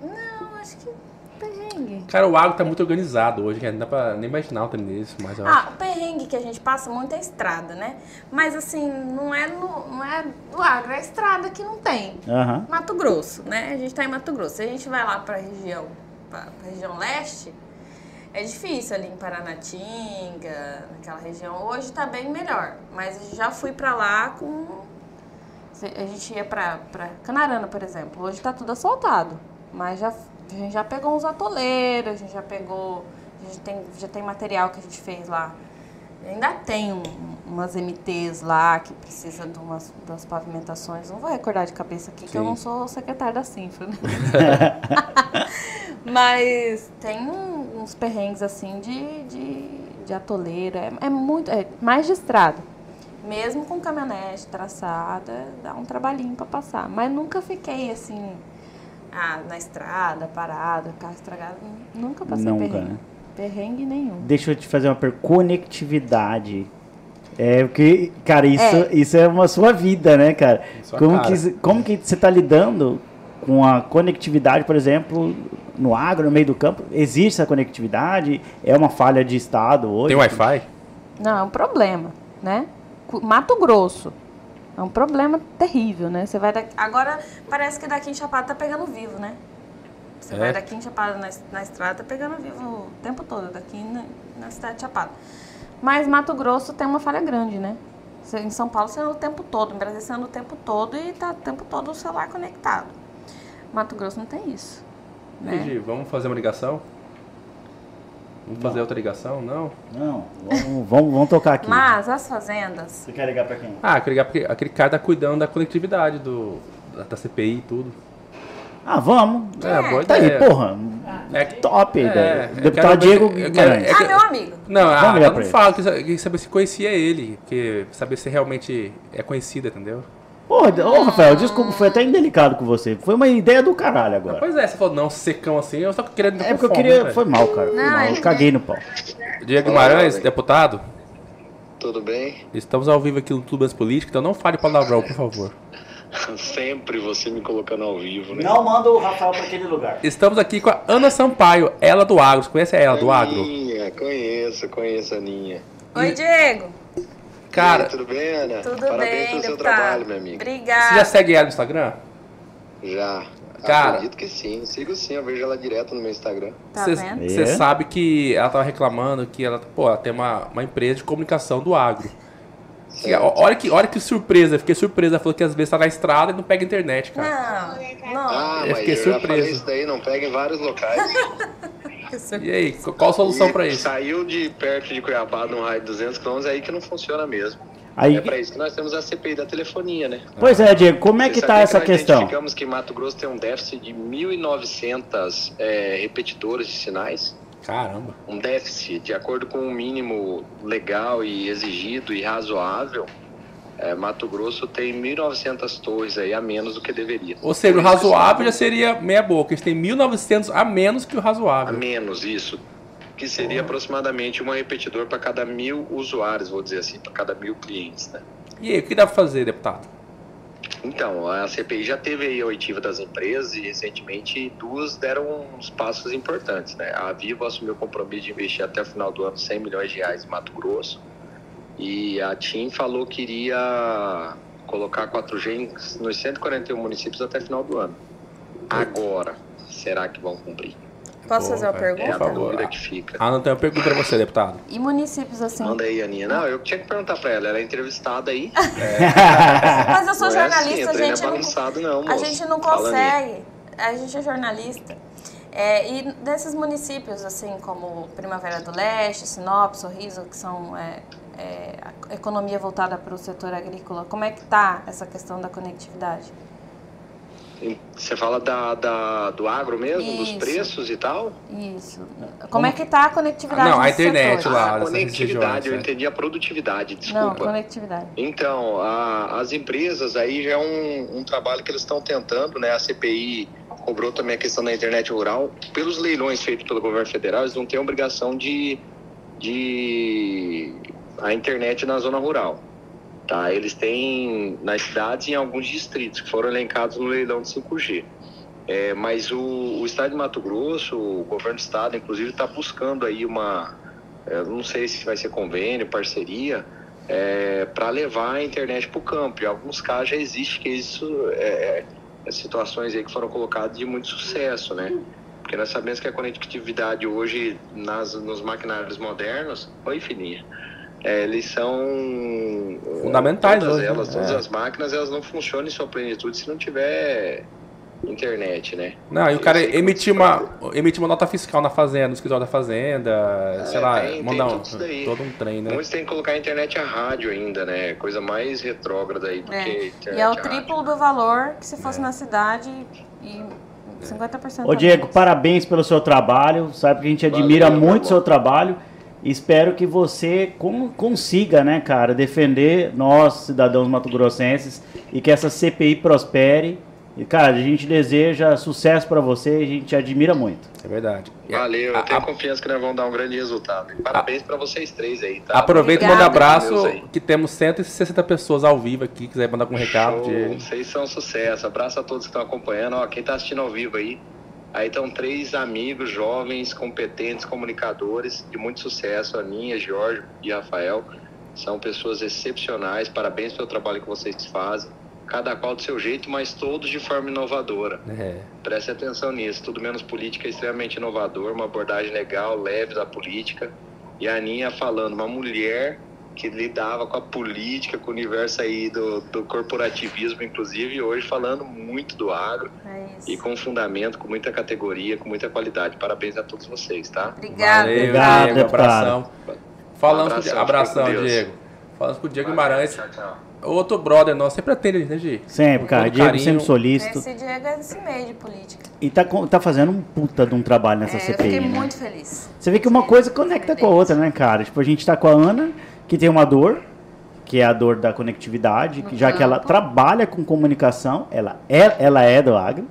Não, acho que perrengue. Cara, o agro tá muito organizado hoje, cara. Não dá pra nem imaginar o trem desse, mas eu acho. Ah, o perrengue que a gente passa muito é estrada, né? Mas assim, não é, no, não é do agro, é estrada que não tem. Aham. Mato Grosso, né? A gente tá em Mato Grosso. Se a gente vai lá pra região, pra, pra região leste, é difícil ali em Paranatinga, naquela região. Hoje tá bem melhor, mas eu já fui pra lá com... A gente ia pra, pra Canarana, por exemplo. Hoje tá tudo asfaltado, mas já, a gente já pegou uns atoleiros, a gente já pegou... A gente tem, já tem material que a gente fez lá. Ainda tem um- umas MTs lá que precisa de umas, das pavimentações. Não vou recordar de cabeça aqui, que eu Sim. não sou secretária da Sinfra, né? Mas tem uns perrengues assim de, de, de atoleiro. É, é muito. É mais de estrada. Mesmo com caminhonete traçada, dá um trabalhinho pra passar. Mas nunca fiquei assim. Ah, na estrada, parado, carro estragado. Nunca passei Nunca, perrengue. né? Perrengue nenhum. Deixa eu te fazer uma pergunta. Conectividade. É, porque, cara, isso é, É. isso é uma sua vida, né, cara? Sua Como cara. que, como que você tá lidando com a conectividade, por exemplo, no agro, no meio do campo? Existe essa conectividade? É uma falha de Estado hoje? Tem Wi-Fi? Não, é um problema, né? Mato Grosso. É um problema terrível, né? Você vai daqui... Agora parece que daqui em Chapada tá pegando vivo, né? Você É? vai daqui em Chapada na, na estrada, tá pegando vivo o tempo todo, daqui na, na cidade de Chapada. Mas Mato Grosso tem uma falha grande, né? Você- Em São Paulo você anda o tempo todo, em Brasília você anda o tempo todo e tá o tempo todo o celular conectado. Mato Grosso não tem isso. Né? Entendi. Vamos fazer uma ligação? Vamos fazer outra ligação? Não? Não, vamos, vamos, vamos tocar aqui. Mas as fazendas, Você quer ligar pra quem? Ah, aquele, aquele, aquele cara tá cuidando da conectividade do, da, da CPI e tudo. Ah, vamos. É, boa Tá aí, ideia. porra. É, Top é, Deputado quero Diego quero- Guimarães. é que- ah, meu amigo. Não, ah, ligar eu não falo, queria queria saber se conhecia ele, porque saber se realmente é conhecido, entendeu? Porra, ô Rafael, desculpa, foi até indelicado com você. Foi uma ideia do caralho agora. Pois é, você falou não, secão assim, eu só querendo É porque eu queria. Foi mal, cara. Foi mal. Eu ele- caguei no pau. Diego Guimarães, deputado, Tudo bem? estamos ao vivo aqui no Tubas Política, então não fale palavrão, por favor. Sempre você me colocando ao vivo, né? Não manda o Rafael pra aquele lugar. Estamos aqui com a Ana Sampaio, ela do Agro. Você conhece ela do Agro? Aninha, conheço, conheço a Aninha. Oi, Diego. Cara, aí, tudo bem, Ana? Tudo Parabéns bem, pelo seu deputado? trabalho, minha amiga. Obrigada. você já segue ela no Instagram? Já. Cara. Acredito que sim. Sigo sim, eu vejo ela direto no meu Instagram. Tá Você vendo? É. você sabe que ela tava reclamando que ela, pô, ela tem uma, uma empresa de comunicação do agro. E, ó, olha, que, olha que surpresa, fiquei surpresa. Ela falou que às vezes tá na estrada e não pega internet, cara. Não, não. Ah, Eu mas fiquei eu falei isso daí, não pega em vários locais. E aí, qu- qual a solução pra isso? Saiu de perto de Cuiabá, num raio de 200 km, é aí que não funciona mesmo. Aí, É pra isso que nós temos a CPI da telefonia, né? pois é, Diego, como é que Você tá sabia essa nós questão? identificamos que Mato Grosso tem um déficit de 1.900 é, repetidores de sinais. Caramba. Um déficit, de acordo com o mínimo legal e exigido e razoável, é, Mato Grosso tem 1.900 torres aí a menos do que deveria. Ou seja, o razoável já seria meia boca. Eles têm 1.900 a menos que o A razoável. menos isso, que seria aproximadamente um repetidor para cada mil usuários, vou dizer assim, para cada mil clientes, né? E aí, o que dá pra fazer, deputado? Então, a CPI já teve aí a oitiva das empresas e recentemente duas deram uns passos importantes, né? A Vivo assumiu o compromisso de investir até o final do ano 100 milhões de reais em Mato Grosso e a TIM falou que iria colocar 4G nos 141 municípios até o final do ano. Agora, será que vão cumprir? Posso fazer uma pergunta? É a dúvida que fica. Ah, não tenho uma pergunta pra você, deputado. E municípios assim? Manda aí, Aninha. Não, eu tinha que perguntar pra ela. Ela é entrevistada aí. Mas eu sou Não é jornalista, assim, a gente é não, bagunçado, não, a gente não consegue. A gente é jornalista. É, e desses municípios, assim como Primavera do Leste, Sinop, Sorriso, que são é, é, a economia voltada para o setor agrícola, como é que está essa questão da conectividade? Você fala da, da- do agro mesmo, dos Isso. preços e tal? Isso. Como, é que está a conectividade Ah, não, a internet setores? lá. a nessas conectividade, regiões, eu né? entendi a produtividade, Não, desculpa. conectividade. Então, a- as empresas aí já é um, um trabalho que eles estão tentando, né? A CPI cobrou também a questão da internet rural. Pelos leilões feitos pelo governo federal, eles não têm obrigação de, de a internet na zona rural. Tá? Eles têm nas cidades e em alguns distritos que foram elencados no leilão de 5G. É, mas o, o estado de Mato Grosso, o governo do estado, inclusive, está buscando aí uma, eu não sei se vai ser convênio, parceria, para levar a internet para o campo. Em alguns casos já existe que isso é, é situações aí que foram colocadas de muito sucesso, né? Porque nós sabemos que a conectividade hoje nas, nos maquinários modernos, oi fininha, é, eles são é, Fundamentais todas hoje, né? elas, todas É. as máquinas elas não funcionam em sua plenitude se não tiver internet, né? Não, e o cara emitir uma, emitir uma nota fiscal na fazenda, no escritório da fazenda, sei lá, tem- tem mandar um, isso daí. todo um trem, né? Muitos têm que colocar a internet a rádio ainda, né? Coisa mais retrógrada aí do que É. internet E é o a rádio. triplo do valor que se fosse na cidade e 50% Ô a Diego, parabéns pelo seu trabalho. Sabe que a gente Valeu, admira meu muito o seu trabalho. Espero que você con- consiga, né, cara, defender nós, cidadãos mato-grossenses, e que essa CPI prospere. E, cara, a gente deseja sucesso pra você e a gente admira muito. É verdade. Valeu, eu a- tenho a- confiança que nós vamos dar um grande resultado. E parabéns pra vocês três aí, tá? Aproveita e manda abraço, Deus aí. que temos 160 pessoas ao vivo aqui, quiser mandar algum recado. Show, Diego. Vocês são um sucesso. Abraço a todos que estão acompanhando. Ó, quem está assistindo ao vivo aí. Aí estão três amigos jovens, competentes, comunicadores de muito sucesso. Aninha, Jorge e Rafael. São pessoas excepcionais. Parabéns pelo trabalho que vocês fazem. Cada qual do seu jeito, mas todos de forma inovadora. É. Preste atenção nisso. Tudo menos política é extremamente inovador, uma abordagem legal, leve da política. E a Aninha falando, uma mulher que lidava com a política, com o universo aí do, do corporativismo, inclusive, e hoje falando muito do agro É isso. e com fundamento, com muita categoria, com muita qualidade. Parabéns a todos vocês, tá? Obrigada. Valeu, Obrigado, Diego. Abração. Falamos com o Diego. Abração, Abração, fica com. Diego. Falamos com o Diego Guimarães. Tchau, tchau. Outro brother nosso, sempre atende, né, Gi? Sempre, Com cara. Diego carinho. sempre solícito. Esse Diego é esse meio de política. E tá, com- tá fazendo um puta de um trabalho nessa É, eu CPI, fiquei né? muito feliz. Você vê que uma coisa conecta com a outra, né, cara? Tipo, a gente tá com a Ana, que tem uma dor, que é a dor da conectividade, que já que ela campo. trabalha com comunicação, ela é, ela é do agro.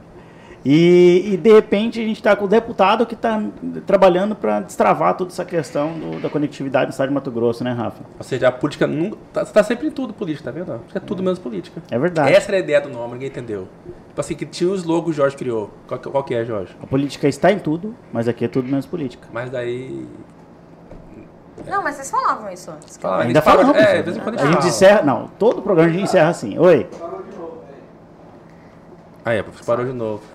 E, e, de repente a gente tá com o deputado que tá trabalhando para destravar toda essa questão do- da conectividade no estado de Mato Grosso, né, Rafa? Ou seja, a política nunca. Tá, tá sempre em tudo política, tá vendo? Acho que é tudo menos política. É verdade. Essa era a ideia do nome, ninguém entendeu. Tipo assim, que tinha os logos que o Jorge criou. Qual, qual que é, Jorge? A política está em tudo, mas aqui é tudo menos política. Mas daí. Não, mas vocês falavam isso antes. Ainda falamos. É, de vez em quando a gente fala. encerra, não, todo programa a gente encerra assim. Oi. Aí, é, parou de novo.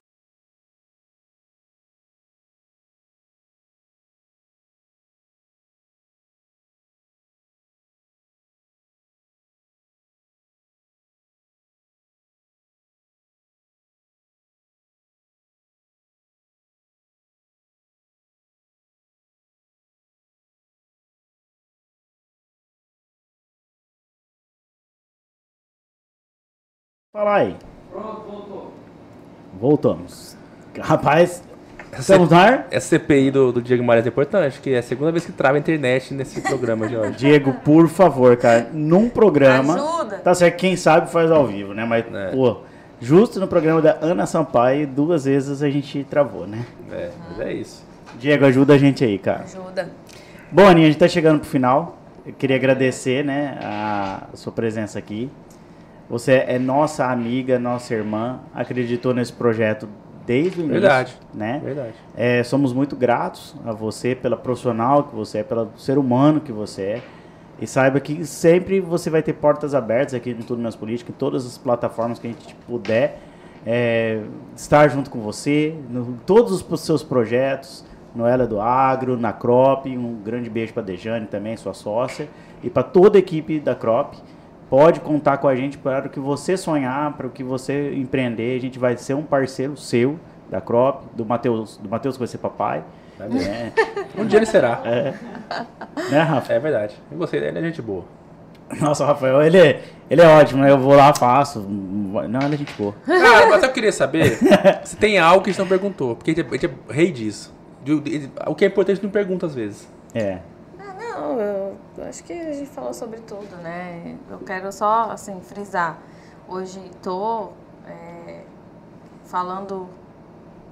Fala aí. Pronto, voltou. Voltamos. Rapaz, estamos no ar? Essa CPI do, do Diego Guimarães é importante, que é a segunda vez que trava a internet nesse programa, Jorge. Diego, por favor, cara, num programa. Ajuda. Tá certo, quem sabe faz ao vivo, né? Mas, É. pô, justo no programa da Ana Sampaio, duas vezes a gente travou, né? É, mas é isso. Diego, ajuda a gente aí, cara. Ajuda. Bom, Aninha, a gente tá chegando pro final. Eu queria agradecer, né, a sua presença aqui. Você é nossa amiga, nossa irmã, acreditou nesse projeto desde o início. Verdade. Né? Verdade. É, somos muito gratos a você pela profissional que você é, pelo ser humano que você é. E saiba que sempre você vai ter portas abertas aqui no Tudo Menos Política, em todas as plataformas que a gente puder é, estar junto com você, em todos os seus projetos, no Ela do Agro, na Crop. Um grande beijo para Dejane também, sua sócia, e para toda a equipe da Crop. Pode contar com a gente para o que você sonhar, para o que você empreender. A gente vai ser um parceiro seu da Crop, do Matheus, do Matheus que vai ser papai. É. Um dia ele será. É. Né, Rafa? É verdade. Eu gostei dele, é gente boa. Nossa, o Rafael, ele, é- ele é ótimo, né? Eu vou lá, faço. Não, ele é gente boa. Cara, mas eu queria saber se tem algo que a gente não perguntou. Porque a gente é, a gente é rei disso. De- de- O que é importante não pergunta às vezes. É. Ah, não, eu acho que a gente falou sobre tudo, né? Eu quero só, assim, frisar. Hoje tô é, falando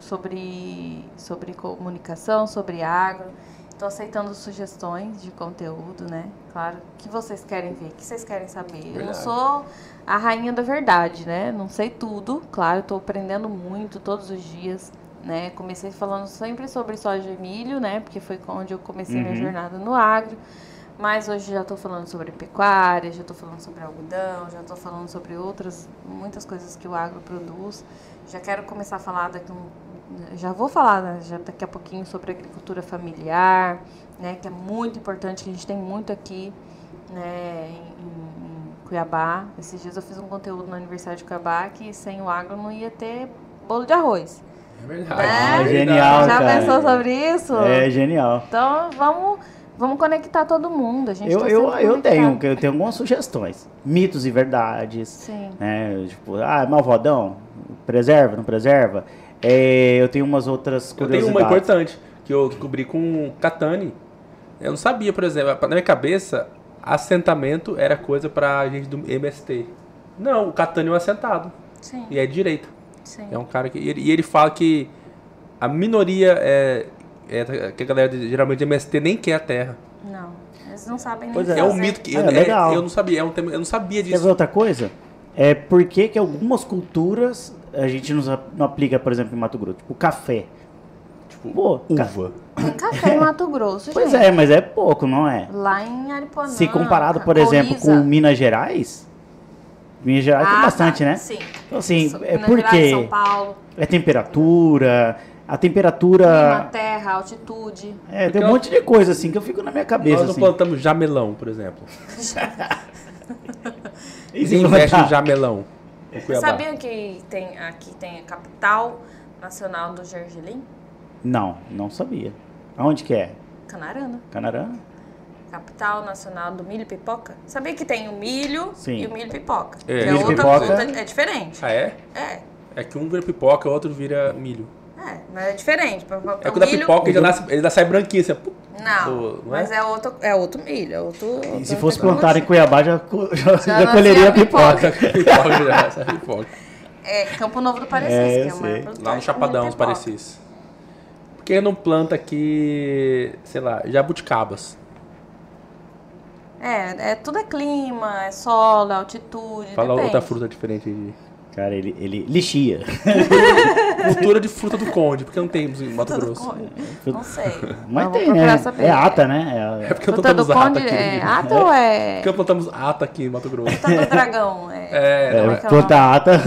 sobre, sobre comunicação, sobre agro. Estou aceitando sugestões de conteúdo, né? Claro, o que vocês querem ver, o que vocês querem saber. Eu não Verdade. sou a rainha da verdade, né? Não sei tudo, claro, estou aprendendo muito todos os dias, né? Comecei falando sempre sobre soja e milho, né? Porque foi onde eu comecei minha Uhum. jornada no agro. Mas hoje já estou falando sobre pecuária, já estou falando sobre algodão, já estou falando sobre outras, muitas coisas que o agro produz. Já quero começar a falar daqui um, já vou falar né, já daqui a pouquinho sobre agricultura familiar, né, que é muito importante, que a gente tem muito aqui, né, em, em Cuiabá. Esses dias eu fiz um conteúdo no aniversário de Cuiabá que sem o agro não ia ter bolo de arroz. É verdade. É? é Genial, já cara. pensou sobre isso? É genial. Então vamos, vamos conectar todo mundo. A gente Eu, tá eu, eu tenho, eu tenho algumas sugestões. Mitos e verdades. Sim. Né? Tipo, ah, malvadão, preserva, não preserva? É, eu tenho umas outras Eu curiosidades. tenho uma importante, que eu descobri com Catani. Eu não sabia, por exemplo, na minha cabeça, assentamento era coisa pra gente do MST. Não, o Catani é um assentado. Sim, E é de direita. sim. É um cara que. E ele, e ele fala que a minoria é, é. Que a galera de- geralmente de MST nem quer a terra. Não, eles não sabem nem Pois É, É. um mito que. Ah, eu, é legal. eu não sabia, é um tema- eu não sabia Quer disso. ver outra coisa? É por que algumas culturas a gente não, não aplica, por exemplo, em Mato Grosso? Tipo, café. Tipo, Pô, uva. Tem café em Mato Grosso, Pois gente. é, mas é pouco, não é? Lá em Aripuanã. Se comparado, por Coriza. exemplo, com Minas Gerais, Minas Gerais tem Ah, bastante, tá, né? Sim. Então, assim, é Minas por Gerais? São Paulo, É temperatura, a clima, temperatura... terra, altitude. É, tem um monte de coisa, assim, que eu fico na minha cabeça, Nós não assim. plantamos jamelão, por exemplo. E investe em jamelão? Vocês sabiam que tem, aqui tem a capital nacional do gergelim? Não, não sabia. Aonde que é? Canarana. Canarã? Capital nacional do milho e pipoca? Sabia que tem o milho Sim. e o milho e pipoca? É. Que é Milho e outra pipoca- fruta, é diferente. Ah, é? É, É que um vira pipoca, o outro vira milho. É, mas é diferente. Pra- pra- É o que o da milho- pipoca ele já, nasce, ele já sai branquinho, assim. Não, do- não é? mas é outro, é outro milho, é outro... E se fosse plantar em Cuiabá, já, já, já nascia colheria a pipoca. pipoca. já sai pipoca. É Campo Novo do Parecis, É, que é Lá no de Chapadão, os parecis. Por que não planta aqui, sei lá, jabuticabas? É, é, tudo é clima, é solo, é altitude, Fala depende. outra fruta diferente aí. Cara, ele, ele lixia. Cultura de fruta do conde, porque não temos em Mato Fruta do Grosso. conde. Não sei. Mas tem, né? saber. É ata, né? É porque não Fruta do plantamos ata aqui. é ata ou é Porque plantamos ata aqui em Mato Grosso. fruta do dragão? É, É, É, é é que é o plantar ata,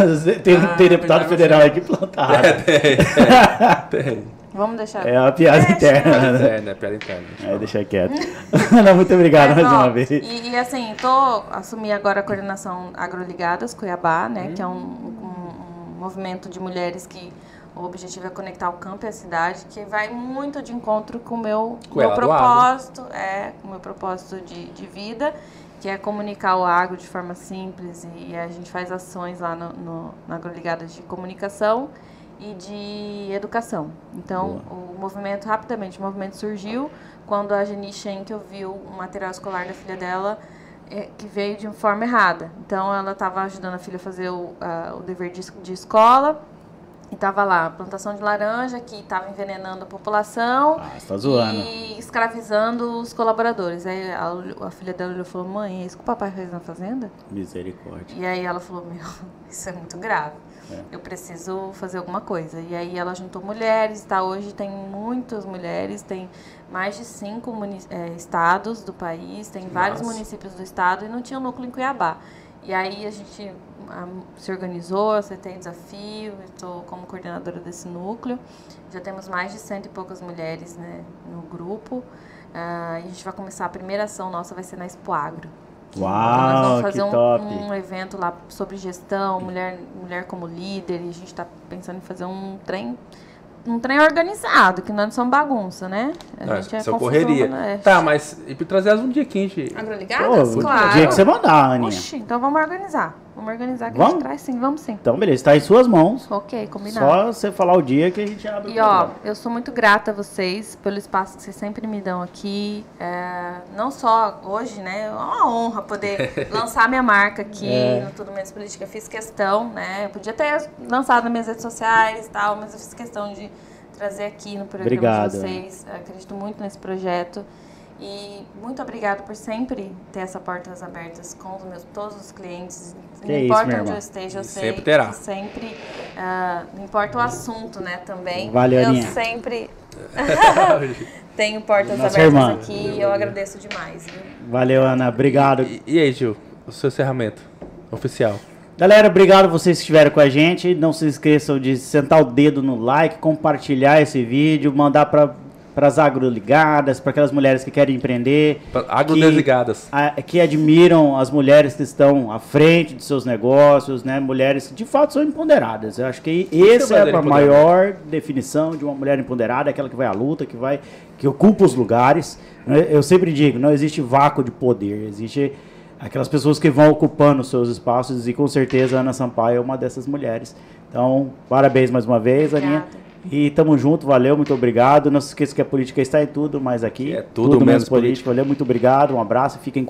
tem, Ah, tem deputado federal aí que planta ata. tem, tem. Vamos deixar. É uma piada Deixa. interna. né? É, né? Piada interna. É, deixa quieto. Não, muito obrigado Mas, mais ó, uma vez. E, e, assim, tô assumi agora a coordenação Agroligadas Cuiabá, né? Que é um, um- um movimento de mulheres que o objetivo é conectar o campo e a cidade, que vai muito de encontro com o meu, meu propósito, é, com o meu propósito de, de vida, que é comunicar o agro de forma simples e a gente faz ações lá no, no, na Agroligadas de comunicação e de educação. Então, o movimento, rapidamente, o movimento surgiu quando a Jenny Schenck ouviu um material escolar da filha dela eh, que veio de forma errada. Então, ela estava ajudando a filha a fazer o, a- o dever de, de escola E tava lá, plantação de laranja que estava envenenando a população. Ah, você tá zoando. E escravizando os colaboradores. Aí a, a filha dela olhou e falou: Mãe, é isso que o papai fez na fazenda? Misericórdia. E aí ela falou: Meu, isso é muito grave. É. Eu preciso fazer alguma coisa. E aí ela juntou mulheres, tá? Hoje tem muitas mulheres, tem mais de cinco é, estados do país, tem Nossa. vários municípios do estado e não tinha núcleo em Cuiabá. E aí a gente se organizou, você tem desafio, estou como coordenadora desse núcleo. Já temos mais de cento e poucas mulheres né, no grupo. Uh, a gente vai começar, a primeira ação nossa vai ser na Expo Agro. Uau, então nós vamos fazer um, um, evento lá sobre gestão, mulher, mulher como líder, e a gente está pensando em fazer um trem um trem organizado, que não são bagunça, né? A é, gente é correria. Né? Tá, mas e para trazer as um dia quente. Agroligadas? Pô, claro. O dia que você mandar, Aninha. Oxi, então vamos organizar. Vamos organizar que vamos? a gente traz sim, vamos sim. Então, beleza, está em suas mãos. Ok, combinado. Só você falar o dia que a gente abre E ó, eu sou muito grata a vocês pelo espaço que vocês sempre me dão aqui. É, não só hoje, né? É uma honra poder lançar minha marca aqui é. no Tudo Menos Política. Eu fiz questão, né? Eu podia ter lançado nas minhas redes sociais e tal, mas eu fiz questão de trazer aqui no programa Obrigado. de vocês. Eu acredito muito nesse projeto. E muito obrigado por sempre ter essas portas abertas com os meus, todos os clientes. Que não importa onde eu esteja, eu sei sempre terá. sempre. Uh, não importa o assunto, né? Também. Valeu, eu Aninha. sempre tenho portas Nossa abertas irmã. aqui e eu agradeço demais. Viu? Valeu, Ana. Obrigado. E, e aí, Gil? O seu encerramento oficial. Galera, obrigado vocês que estiveram com a gente. Não se esqueçam de sentar o dedo no like, compartilhar esse vídeo, mandar para para as agroligadas, para aquelas mulheres que querem empreender. Agrodesligadas. Que, que admiram as mulheres que estão à frente de seus negócios, né? Mulheres que de fato são empoderadas. Eu acho que essa é a maior definição de uma mulher empoderada, aquela que vai à luta, que vai, que ocupa os lugares. Eu sempre digo, não existe vácuo de poder, existe aquelas pessoas que vão ocupando os seus espaços e com certeza a Ana Sampaio é uma dessas mulheres. Então, parabéns mais uma vez, Obrigada. Aninha. E tamo junto, valeu, muito obrigado. Não se esqueça que a política está em tudo, mas aqui é tudo, tudo menos política. política. Valeu, muito obrigado, um abraço, fiquem com